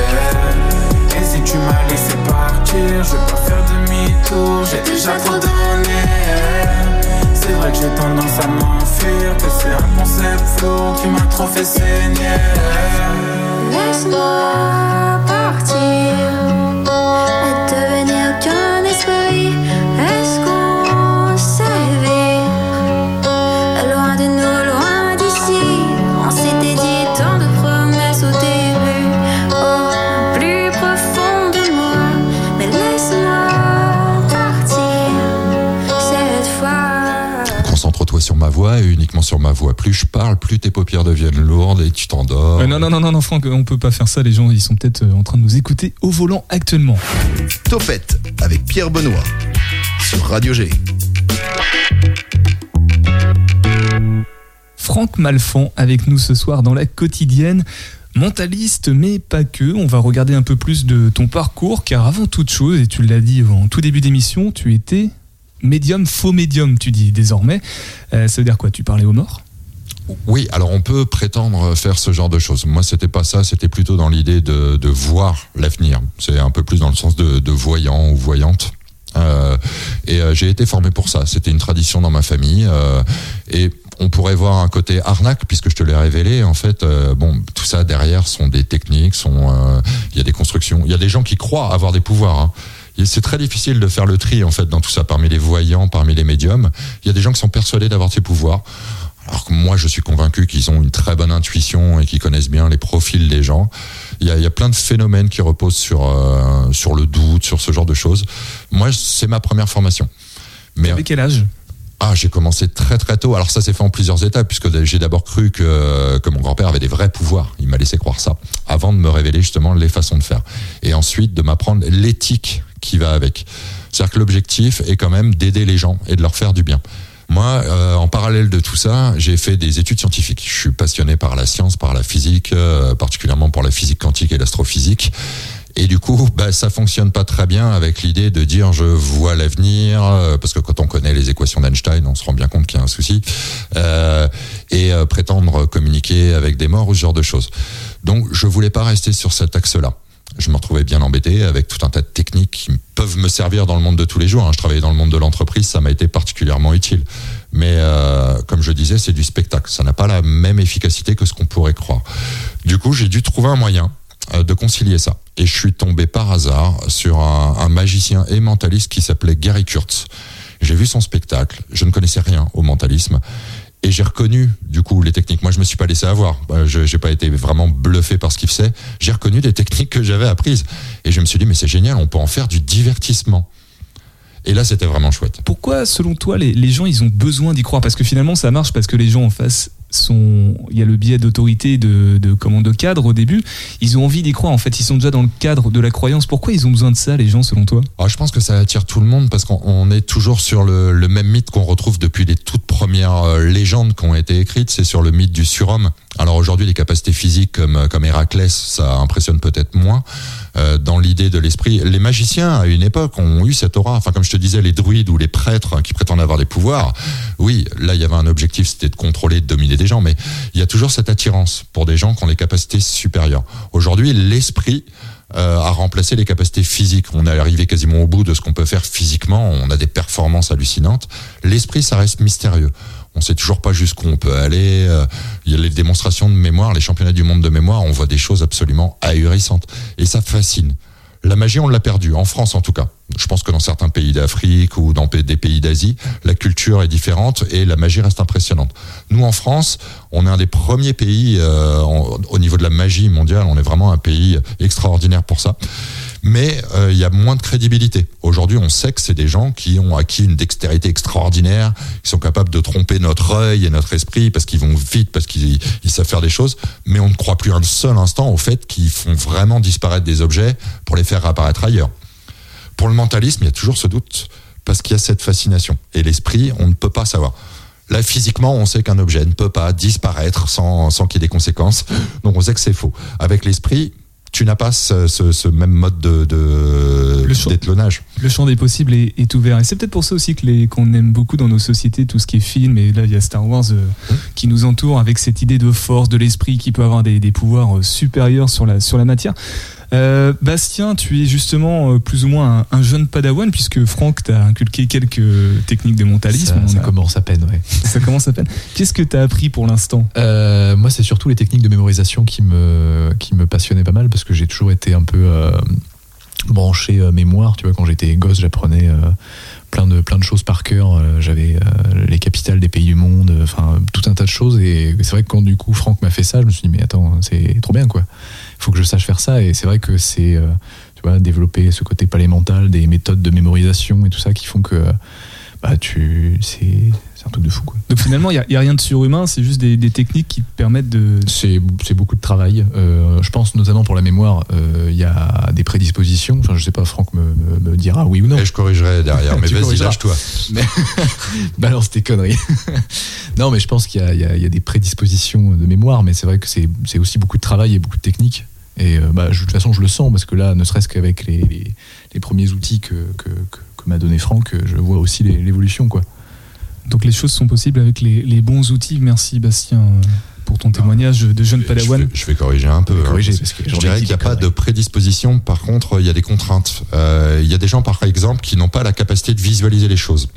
Et si tu m'as laissé partir, je vais pas faire demi-tour, j'ai déjà trop donné. C'est vrai que j'ai tendance à m'enfuir, que c'est un concept flou qui m'a trop fait saigner. Laisse-moi partir sur ma voix et uniquement sur ma voix. Plus je parle, plus tes paupières deviennent lourdes et tu t'endors. Euh, non, non, non, non, non, Franck, on peut pas faire ça. Les gens, ils sont peut-être euh, en train de nous écouter au volant actuellement. Topette avec Pierre Benoît sur Radio G. Franck Malfan avec nous ce soir dans la quotidienne. Mentaliste, mais pas que. On va regarder un peu plus de ton parcours, car avant toute chose, et tu l'as dit en tout début d'émission, tu étais médium, faux médium, tu dis désormais. Euh, ça veut dire quoi? Tu parlais aux morts? Oui, alors on peut prétendre faire ce genre de choses. Moi, c'était pas ça, c'était plutôt dans l'idée de, voir l'avenir. C'est un peu plus dans le sens de, voyant ou voyante. Euh, et euh, j'ai été formé pour ça. C'était une tradition dans ma famille. et on pourrait voir un côté arnaque, puisque je te l'ai révélé. En fait, bon, tout ça derrière sont des techniques, sont, il y a des constructions. Il y a des gens qui croient avoir des pouvoirs. hein. Et C'est très difficile de faire le tri en fait dans tout ça parmi les voyants, parmi les médiums. Il y a des gens qui sont persuadés d'avoir ces pouvoirs. Alors que moi, je suis convaincu qu'ils ont une très bonne intuition et qu'ils connaissent bien les profils des gens. Il y a, il y a plein de phénomènes qui reposent sur, euh, sur le doute, sur ce genre de choses. Moi, c'est ma première formation. Mais Avec quel âge? Ah, j'ai commencé très très tôt. Alors ça s'est fait en plusieurs étapes, puisque j'ai d'abord cru que, que mon grand-père avait des vrais pouvoirs. Il m'a laissé croire ça, avant de me révéler justement les façons de faire. Et ensuite de m'apprendre l'éthique qui va avec. C'est-à-dire que l'objectif est quand même d'aider les gens et de leur faire du bien. Moi, euh, en parallèle de tout ça, j'ai fait des études scientifiques. Je suis passionné par la science, par la physique, euh, particulièrement par la physique quantique et l'astrophysique. Et du coup, bah, ça fonctionne pas très bien avec l'idée de dire je vois l'avenir, euh, parce que quand on connaît les équations d'Einstein, on se rend bien compte qu'il y a un souci, et prétendre communiquer avec des morts ou ce genre de choses. Donc, je voulais pas rester sur cet axe-là. Je me retrouvais bien embêté avec tout un tas de techniques qui peuvent me servir dans le monde de tous les jours. hein. Je travaillais dans le monde de l'entreprise, ça m'a été particulièrement utile. Mais euh, comme je disais, c'est du spectacle. Ça n'a pas la même efficacité que ce qu'on pourrait croire. Du coup, j'ai dû trouver un moyen euh, de concilier ça. Et je suis tombé par hasard sur un, un magicien et mentaliste qui s'appelait Gary Kurtz. J'ai vu son spectacle, je ne connaissais rien au mentalisme, Et j'ai reconnu, du coup, les techniques. Moi, je me suis pas laissé avoir. Euh, Je n'ai pas été vraiment bluffé par ce qu'il faisait. J'ai reconnu des techniques que j'avais apprises. Et je me suis dit, mais c'est génial, on peut en faire du divertissement. Et là, c'était vraiment chouette. Pourquoi, selon toi, les, les gens, ils ont besoin d'y croire? Parce que finalement, ça marche parce que les gens en face Il y a le biais d'autorité, de, de, de cadre au début. Ils ont envie d'y croire. En fait, ils sont déjà dans le cadre de la croyance. Pourquoi ils ont besoin de ça, les gens, selon toi? Ah, je pense que ça attire tout le monde parce qu'on on est toujours sur le, le même mythe qu'on retrouve depuis les toutes premières euh, légendes qui ont été écrites. C'est sur le mythe du surhomme. Alors aujourd'hui, les capacités physiques comme, comme Héraclès, ça impressionne peut-être moins. Euh, dans l'idée de l'esprit, les magiciens à une époque ont eu cette aura. Enfin, comme je te disais, les druides ou les prêtres qui prétendent avoir des pouvoirs. Oui, là, il y avait un objectif, c'était de contrôler, de dominer des gens. Mais il y a toujours cette attirance pour des gens qui ont des capacités supérieures. Aujourd'hui, l'esprit euh, a remplacé les capacités physiques. On est arrivé quasiment au bout de ce qu'on peut faire physiquement. On a des performances hallucinantes. L'esprit, ça reste mystérieux. On sait toujours pas jusqu'où on peut aller. Euh, Il y a les démonstrations de mémoire, les championnats du monde de mémoire. On voit des choses absolument ahurissantes. Et ça fascine. La magie, on l'a perdue, en France en tout cas. Je pense que dans certains pays d'Afrique ou dans des pays d'Asie, la culture est différente et la magie reste impressionnante. Nous, en France, on est un des premiers pays euh, au niveau de la magie mondiale. On est vraiment un pays extraordinaire pour ça. Mais euh, il y a moins de crédibilité. Aujourd'hui, on sait que c'est des gens qui ont acquis une dextérité extraordinaire, qui sont capables de tromper notre œil et notre esprit parce qu'ils vont vite, parce qu'ils ils savent faire des choses. Mais on ne croit plus un seul instant au fait qu'ils font vraiment disparaître des objets pour les faire réapparaître ailleurs. Pour le mentalisme, il y a toujours ce doute parce qu'il y a cette fascination. Et l'esprit, on ne peut pas savoir. Là, physiquement, on sait qu'un objet ne peut pas disparaître sans, sans qu'il y ait des conséquences. Donc, on sait que c'est faux. Avec l'esprit, tu n'as pas ce, ce- ce même mode de, de Le champ. d'étalonnage. Le champ des possibles est, est ouvert. Et c'est peut-être pour ça aussi que les- qu'on aime beaucoup dans nos sociétés tout ce qui est film. Et là, il y a Star Wars euh, qui nous entoure avec cette idée de force, de l'esprit qui peut avoir des, des pouvoirs euh, supérieurs sur la, sur la matière. Euh, Bastien, tu es justement euh, plus ou moins un, un jeune padawan puisque Franck t'a inculqué quelques techniques de mentalisme. Ça, On ça a- commence à peine, ouais. ça commence à peine. Qu'est-ce que tu as appris pour l'instant? Euh, moi, c'est surtout les techniques de mémorisation qui me, qui me passionnaient pas mal parce que j'ai toujours été un peu euh, branché mémoire. Tu vois, quand j'étais gosse, j'apprenais plein, de, plein de choses par cœur. J'avais euh, les capitales des pays du monde, enfin, tout un tas de choses. Et c'est vrai que quand du coup Franck m'a fait ça, je me suis dit, mais attends, c'est trop bien quoi. Faut que je sache faire ça. Et c'est vrai que c'est, euh, tu vois, développer ce côté palémental, des méthodes de mémorisation et tout ça qui font que, bah, tu, c'est un truc de fou quoi. Donc finalement, il n'y a, il y a rien de surhumain, c'est juste des, des techniques qui te permettent de... C'est c'est beaucoup de travail. Euh, je pense notamment pour la mémoire, euh, il y a des prédispositions. Enfin, je sais pas, Franck me, me- me dira oui ou non. Et je corrigerai derrière. Mais vas-y, lâche-toi. Mais balance tes conneries. non, mais je pense qu'il y, a- il y a- il y a des prédispositions de mémoire, mais c'est vrai que c'est c'est aussi beaucoup de travail et beaucoup de technique. Et euh, bah, je- de toute façon, je le sens parce que là, ne serait-ce qu'avec les, les- les premiers outils que, que, que- que m'a donné Franck, je vois aussi l'évolution, quoi. Donc les choses sont possibles avec les, les bons outils. Merci Bastien euh, pour ton témoignage de jeune Je padawan. vais, je vais corriger un peu. Je hein, corriger, parce que je dirais qu'il n'y a pas de prédisposition. Par contre, il y a des contraintes. Euh, Il y a des gens, par exemple, qui n'ont pas la capacité de visualiser les choses.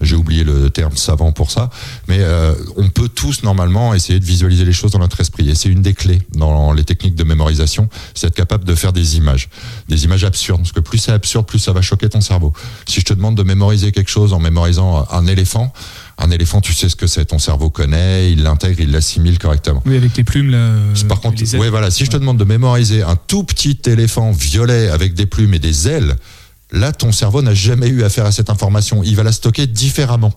J'ai oublié le terme savant pour ça, mais euh, on peut tous normalement essayer de visualiser les choses dans notre esprit. Et c'est une des clés dans les techniques de mémorisation, c'est être capable de faire des images, des images absurdes. Parce que plus c'est absurde, plus ça va choquer ton cerveau. Si je te demande de mémoriser quelque chose en mémorisant un éléphant, un éléphant, tu sais ce que c'est, ton cerveau connaît, il l'intègre, il l'assimile correctement. Oui, avec les plumes là. euh, Par contre, les ailes. ouais, voilà, si je te demande de mémoriser un tout petit éléphant violet avec des plumes et des ailes, là, ton cerveau n'a jamais eu affaire à cette information. Il va la stocker différemment.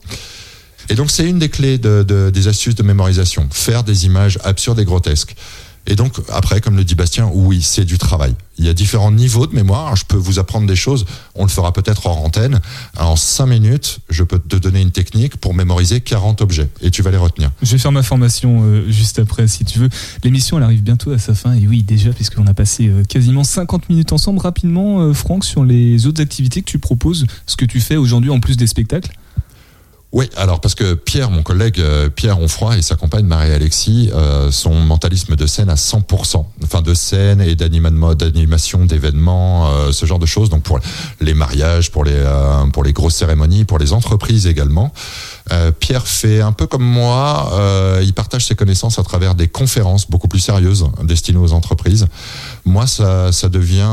Et donc, c'est une des clés de- de- des astuces de mémorisation. Faire des images absurdes et grotesques. Et donc, après, comme le dit Bastien, oui, c'est du travail. Il y a différents niveaux de mémoire. Je peux vous apprendre des choses. On le fera peut-être hors antenne. En cinq minutes, je peux te donner une technique pour mémoriser 40 objets. Et tu vas les retenir. Je vais faire ma formation euh, juste après, si tu veux. L'émission, elle arrive bientôt à sa fin. Et oui, déjà, puisqu'on a passé euh, quasiment 50 minutes ensemble. Rapidement, euh, Franck, sur les autres activités que tu proposes, ce que tu fais aujourd'hui en plus des spectacles. Oui, alors parce que Pierre, mon collègue euh, Pierre Onfroy et sa compagne Marie-Alexis euh, sont mentalisme de scène à 100%. Enfin, de scène et d'anima- d'animation, d'événements, euh, ce genre de choses. Donc pour les mariages, pour les, euh, pour les grosses cérémonies, pour les entreprises également. Euh, Pierre fait un peu comme moi, euh, il partage ses connaissances à travers des conférences beaucoup plus sérieuses destinées aux entreprises. Moi, ça, ça devient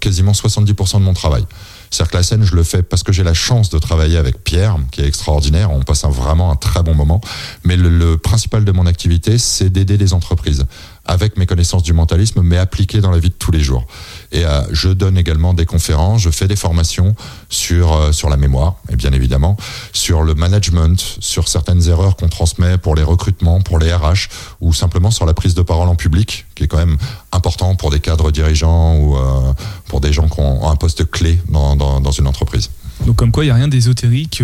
quasiment 70% de mon travail. C'est-à-dire que la scène, je le fais parce que j'ai la chance de travailler avec Pierre, qui est extraordinaire. On passe vraiment un très bon moment. Mais le principal de mon activité, c'est d'aider les entreprises avec mes connaissances du mentalisme, mais appliquées dans la vie de tous les jours. Et euh, je donne également des conférences, je fais des formations sur, euh, sur la mémoire, et bien évidemment, sur le management, sur certaines erreurs qu'on transmet pour les recrutements, pour les RH, ou simplement sur la prise de parole en public, qui est quand même important pour des cadres dirigeants ou euh, pour des gens qui ont un poste clé dans, dans, dans une entreprise. Donc comme quoi, il n'y a rien d'ésotérique.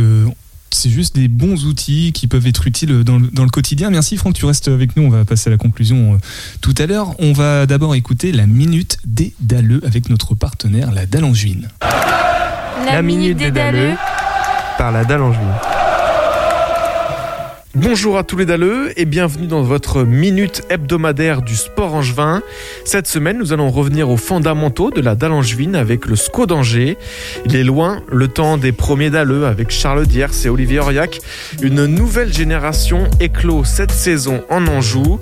C'est juste des bons outils qui peuvent être utiles dans le, dans le quotidien. Merci Franck, tu restes avec nous. On va passer à la conclusion euh, tout à l'heure. On va d'abord écouter la minute des Dalleux avec notre partenaire, la Dallangevine. La minute des Dalleux par la Dallangevine. Bonjour à tous les dalleux et bienvenue dans votre minute hebdomadaire du sport angevin. Cette semaine, nous allons revenir aux fondamentaux de la dalle angevine avec le SCO d'Angers. Il est loin le temps des premiers dalleux avec Charles Diers et Olivier Auriac. Une nouvelle génération éclot cette saison en Anjou.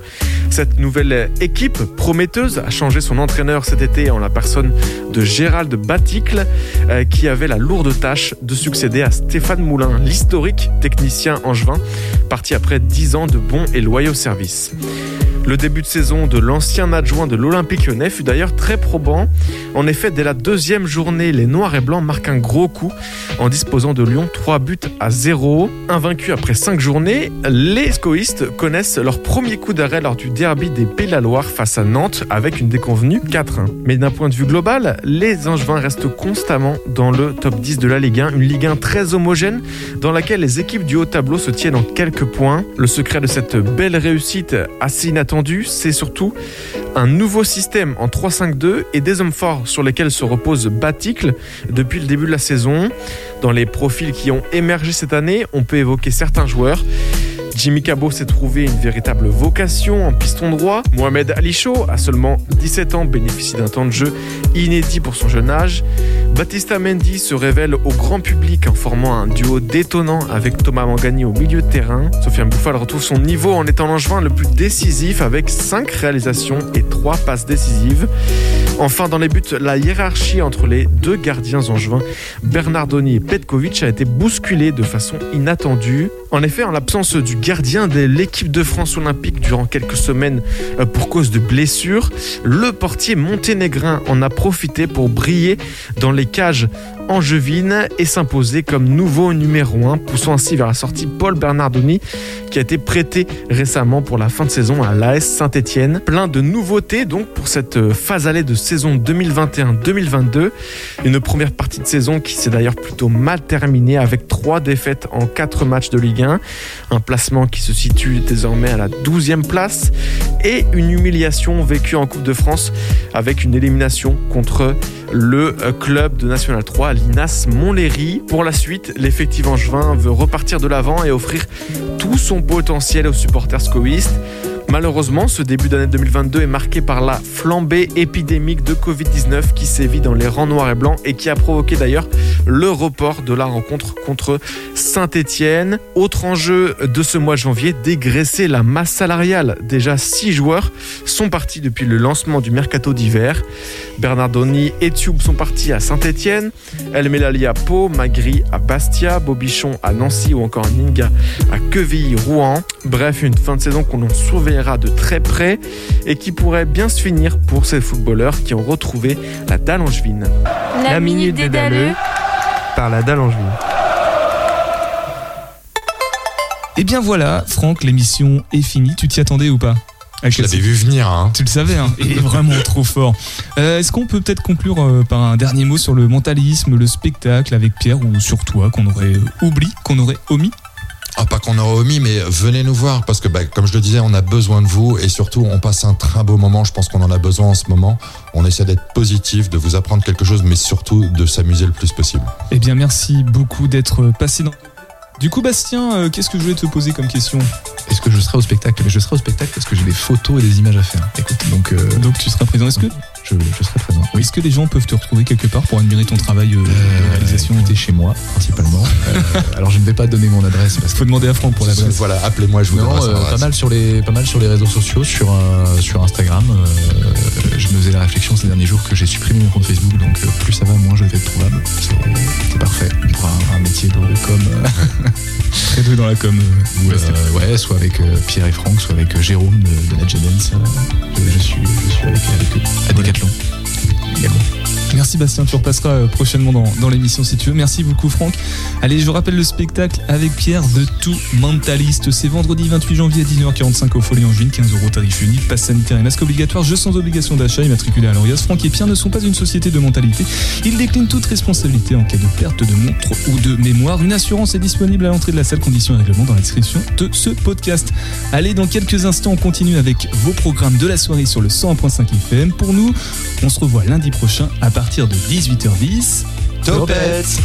Cette nouvelle équipe prometteuse a changé son entraîneur cet été en la personne de Gérald Baticle euh, qui avait la lourde tâche de succéder à Stéphane Moulin, l'historique technicien angevin, après 10 ans de bons et loyaux services. Le début de saison de l'ancien adjoint de l'Olympique lyonnais fut d'ailleurs très probant. En effet, dès la deuxième journée, les Noirs et Blancs marquent un gros coup en disposant de Lyon 3 buts à 0. Invaincus après 5 journées, les scoïstes connaissent leur premier coup d'arrêt lors du derby des Pays de la Loire face à Nantes avec une déconvenue 4-1. Mais d'un point de vue global, les Angevins restent constamment dans le top 10 de la Ligue 1, une Ligue 1 très homogène dans laquelle les équipes du haut tableau se tiennent en quelques Le secret de cette belle réussite assez inattendue, c'est surtout un nouveau système en 3-5-2 et des hommes forts sur lesquels se repose Baticle depuis le début de la saison. Dans les profils qui ont émergé cette année, on peut évoquer certains joueurs. Jimmy Cabot s'est trouvé une véritable vocation en piston droit. Mohamed Ali Chaud, à seulement 17 ans, bénéficie d'un temps de jeu inédit pour son jeune âge. Batista Mendy se révèle au grand public en formant un duo détonnant avec Thomas Mangani au milieu de terrain. Sofiane Bouffal retrouve son niveau en étant l'angevin le plus décisif avec 5 réalisations et 3 passes décisives. Enfin, dans les buts, la hiérarchie entre les deux gardiens angevins, Bernardoni et Petkovic, a été bousculée de façon inattendue. En effet, en l'absence du gardien de l'équipe de France olympique durant quelques semaines euh, pour cause de blessures, le portier monténégrin en a profité pour briller dans les cages angevines et s'imposer comme nouveau numéro 1, poussant ainsi vers la sortie Paul Bernardoni qui a été prêté récemment pour la fin de saison à l'AS Saint-Etienne. Plein de nouveautés donc pour cette phase allée de saison 2021-2022. Une première partie de saison qui s'est d'ailleurs plutôt mal terminée avec trois défaites en quatre matchs de Ligue 1. Un placement qui se situe désormais à la 12e place et une humiliation vécue en Coupe de France avec une élimination contre le euh, club de National 3, l'INAS Montlhéry. Pour la suite, l'effectif angevin veut repartir de l'avant et offrir tout son potentiel aux supporters scoïstes. Malheureusement, ce début d'année 2022 est marqué par la flambée épidémique de Covid-19 qui sévit dans les rangs noirs et blancs et qui a provoqué d'ailleurs le report de la rencontre contre Saint-Étienne. Autre enjeu de ce mois de janvier, dégraisser la masse salariale. Déjà six joueurs sont partis depuis le lancement du mercato d'hiver. Bernardoni et Tube sont partis à Saint-Étienne, El Melali à Pau, Magri à Bastia, Bobichon à Nancy ou encore Ninga à Quevilly-Rouen. Bref, une fin de saison qu'on en surveillera de très près et qui pourrait bien se finir pour ces footballeurs qui ont retrouvé la dalle angevine. La minute des Dalleux par la Dallangevine. Et bien voilà, Franck, l'émission est finie. Tu t'y attendais ou pas? Je l'avais vu venir. Hein. Tu le savais, hein Il est vraiment trop fort. Euh, Est-ce qu'on peut peut-être conclure euh, par un dernier mot sur le mentalisme, le spectacle avec Pierre ou sur toi qu'on aurait oublié, qu'on aurait omis? Ah, pas qu'on aurait omis, mais venez nous voir parce que, bah, comme je le disais, on a besoin de vous et surtout, on passe un très beau moment. Je pense qu'on en a besoin en ce moment. On essaie d'être positif, de vous apprendre quelque chose, mais surtout de s'amuser le plus possible. Eh bien, merci beaucoup d'être passé dans. Du coup, Bastien, euh, qu'est-ce que je voulais te poser comme question? Est-ce que je serai au spectacle? Mais je serai au spectacle parce que j'ai des photos et des images à faire. Écoute, donc. euh, Donc, tu seras présent. Est-ce que, je, je serai présent. Oui. est-ce que les gens peuvent te retrouver quelque part pour admirer ton travail euh, de Euh, réalisation écoutez, chez moi, principalement. Euh, alors, je ne vais pas donner mon adresse parce que. Faut demander à Franck pour l'adresse. Voilà, appelez-moi, je vous Non, euh, pas mal sur les pas mal sur les réseaux sociaux, sur sur Instagram, je me faisais la réflexion ces derniers jours que j'ai supprimé mon compte Facebook, donc plus ça va, moins je vais être trouvable. C'est parfait pour un, un métier de, de com. Très doué dans la com. euh, ouais, soit avec euh, Pierre et Franck, soit avec euh, Jérôme de, de la Jadens. je, je suis, je suis avec, avec eux à Decathlon. Merci Bastien, tu repasseras euh, prochainement dans, dans l'émission si tu veux. Merci beaucoup Franck. Allez, je vous rappelle le spectacle avec Pierre de Tout Mentaliste. C'est vendredi 28 janvier à 19h45 au Folie en Juin, 15 euros tarif unique, passe sanitaire et masque obligatoire, jeu sans obligation d'achat, immatriculé à l'Orias. Franck et Pierre ne sont pas une société de mentalité. Ils déclinent toute responsabilité en cas de perte de montre ou de mémoire. Une assurance est disponible à l'entrée de la salle, conditions et règlements dans la description de ce podcast. Allez, dans quelques instants, on continue avec vos programmes de la soirée sur le 101.5 FM. Pour nous, on se revoit lundi prochain à partir de 18h10. Topette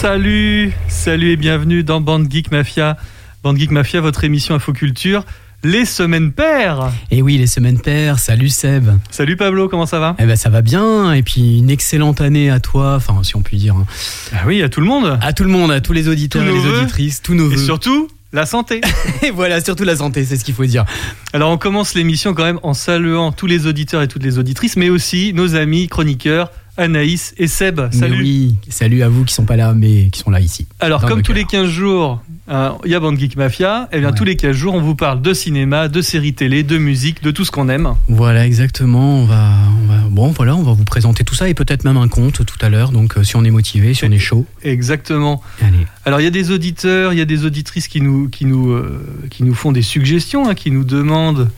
Salut, salut et bienvenue dans Bande Geek Mafia. Bande Geek Mafia, votre émission Infoculture. Les semaines paires Et Eh oui, les semaines paires. Salut Seb. Salut Pablo, comment ça va? Eh ben ça va bien. Et puis une excellente année à toi, enfin si on peut dire. hein. Ah oui, à tout le monde À tout le monde, à tous les auditeurs et les auditrices, tous nos Et vœux. surtout, la santé Et voilà, surtout la santé, c'est ce qu'il faut dire. Alors on commence l'émission quand même en saluant tous les auditeurs et toutes les auditrices, mais aussi nos amis chroniqueurs Anaïs et Seb. Mais Salut oui, salut à vous qui sont pas là, mais qui sont là ici. Alors, comme le tous cœur. les 15 jours, euh, il y a Geek Mafia, et bien tous les 15 jours, on vous parle de cinéma, de séries télé, de musique, de tout ce qu'on aime. Voilà, exactement. On va, on va, bon, voilà, on va vous présenter tout ça et peut-être même un conte tout à l'heure. Donc, euh, si on est motivé, si on est chaud. Exactement. Allez. Alors, il y a des auditeurs, il y a des auditrices qui nous, qui nous, euh, qui nous font des suggestions, hein, qui nous demandent.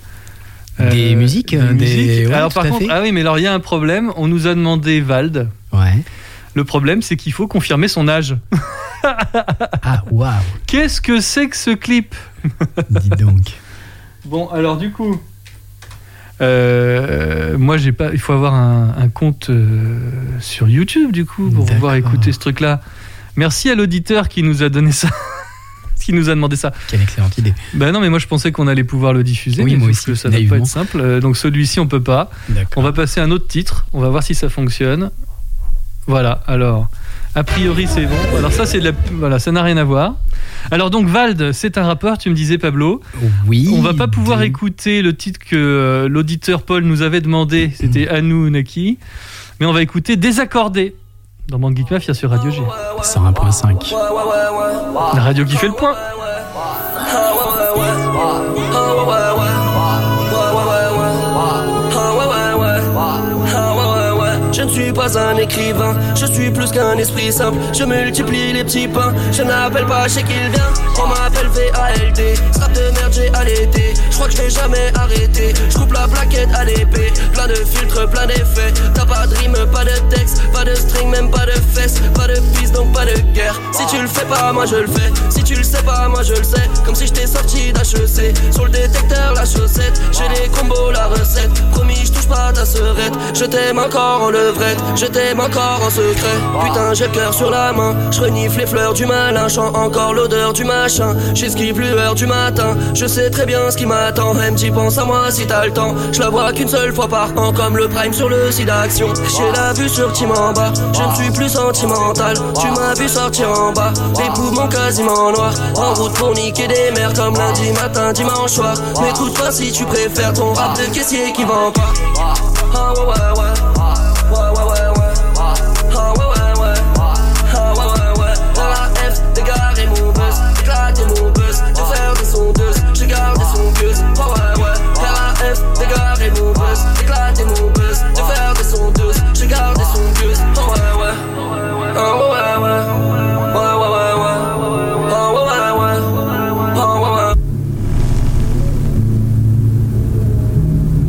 Des musiques, euh, des- musiques. ouais, alors, par contre, fait. ah oui, mais alors, il y a un problème. On nous a demandé Vald. Ouais. Le problème, c'est qu'il faut confirmer son âge. Ah, waouh. Qu'est-ce que c'est que ce clip Dis donc. Bon, alors du coup, euh, moi j'ai pas. Il faut avoir un, un compte euh, sur YouTube du coup pour pouvoir écouter ce truc-là. Merci à l'auditeur qui nous a donné ça. qui nous a demandé ça. Quelle excellente idée. Ben non, mais moi je pensais qu'on allait pouvoir le diffuser. Oui, mais moi aussi, que ça va pas être simple. Euh, Donc celui-ci on peut pas. D'accord. On va passer à un autre titre. On va voir si ça fonctionne. Voilà. Alors, a priori c'est bon. Alors ça c'est de la... voilà, ça n'a rien à voir. Alors donc Vald, c'est un rappeur. Tu me disais Pablo. Oui. On va pas pouvoir écouter le titre que euh, l'auditeur Paul nous avait demandé. C'était Anou Naki. Mais on va écouter Désaccordé dans Bande Geek Mafia sur Radio G. 101.5. La radio qui fait le point. Suis pas un écrivain, je suis plus qu'un esprit simple. Je multiplie les petits pains, je n'appelle pas chez qui il vient. On m'appelle VALD, strap de merde j'ai allaité. Je crois que je vais jamais arrêter. Je coupe la plaquette à l'épée, plein de filtres, plein d'effets. T'as pas de rime, pas de texte, pas de string, même pas de fesses, pas de piste donc pas de guerre. Si tu le fais pas, moi je le fais. Si tu le sais pas, moi je le sais. Comme si j'étais sorti d'HEC. Sur le détecteur, la chaussette. J'ai les combos, la recette. Promis, je touche pas ta serette. Je t'aime encore en Je t'aime encore en secret. Putain, j'ai le cœur sur la main. Je renifle les fleurs du malin. Chant encore l'odeur du machin. J'esquive lueur du matin. Je sais très bien ce qui m'attend. T'y pense à moi si t'as le temps. Je la vois qu'une seule fois par an. Comme le prime sur le site d'action. J'ai la vue sur bas. Je ne suis plus sentimental. Tu m'as vu sortir en bas. Les poumons quasiment noirs. En route pour niquer des mères comme lundi matin, dimanche soir. M'écoute pas si tu préfères ton rap de caissier qui vend pas. Ah.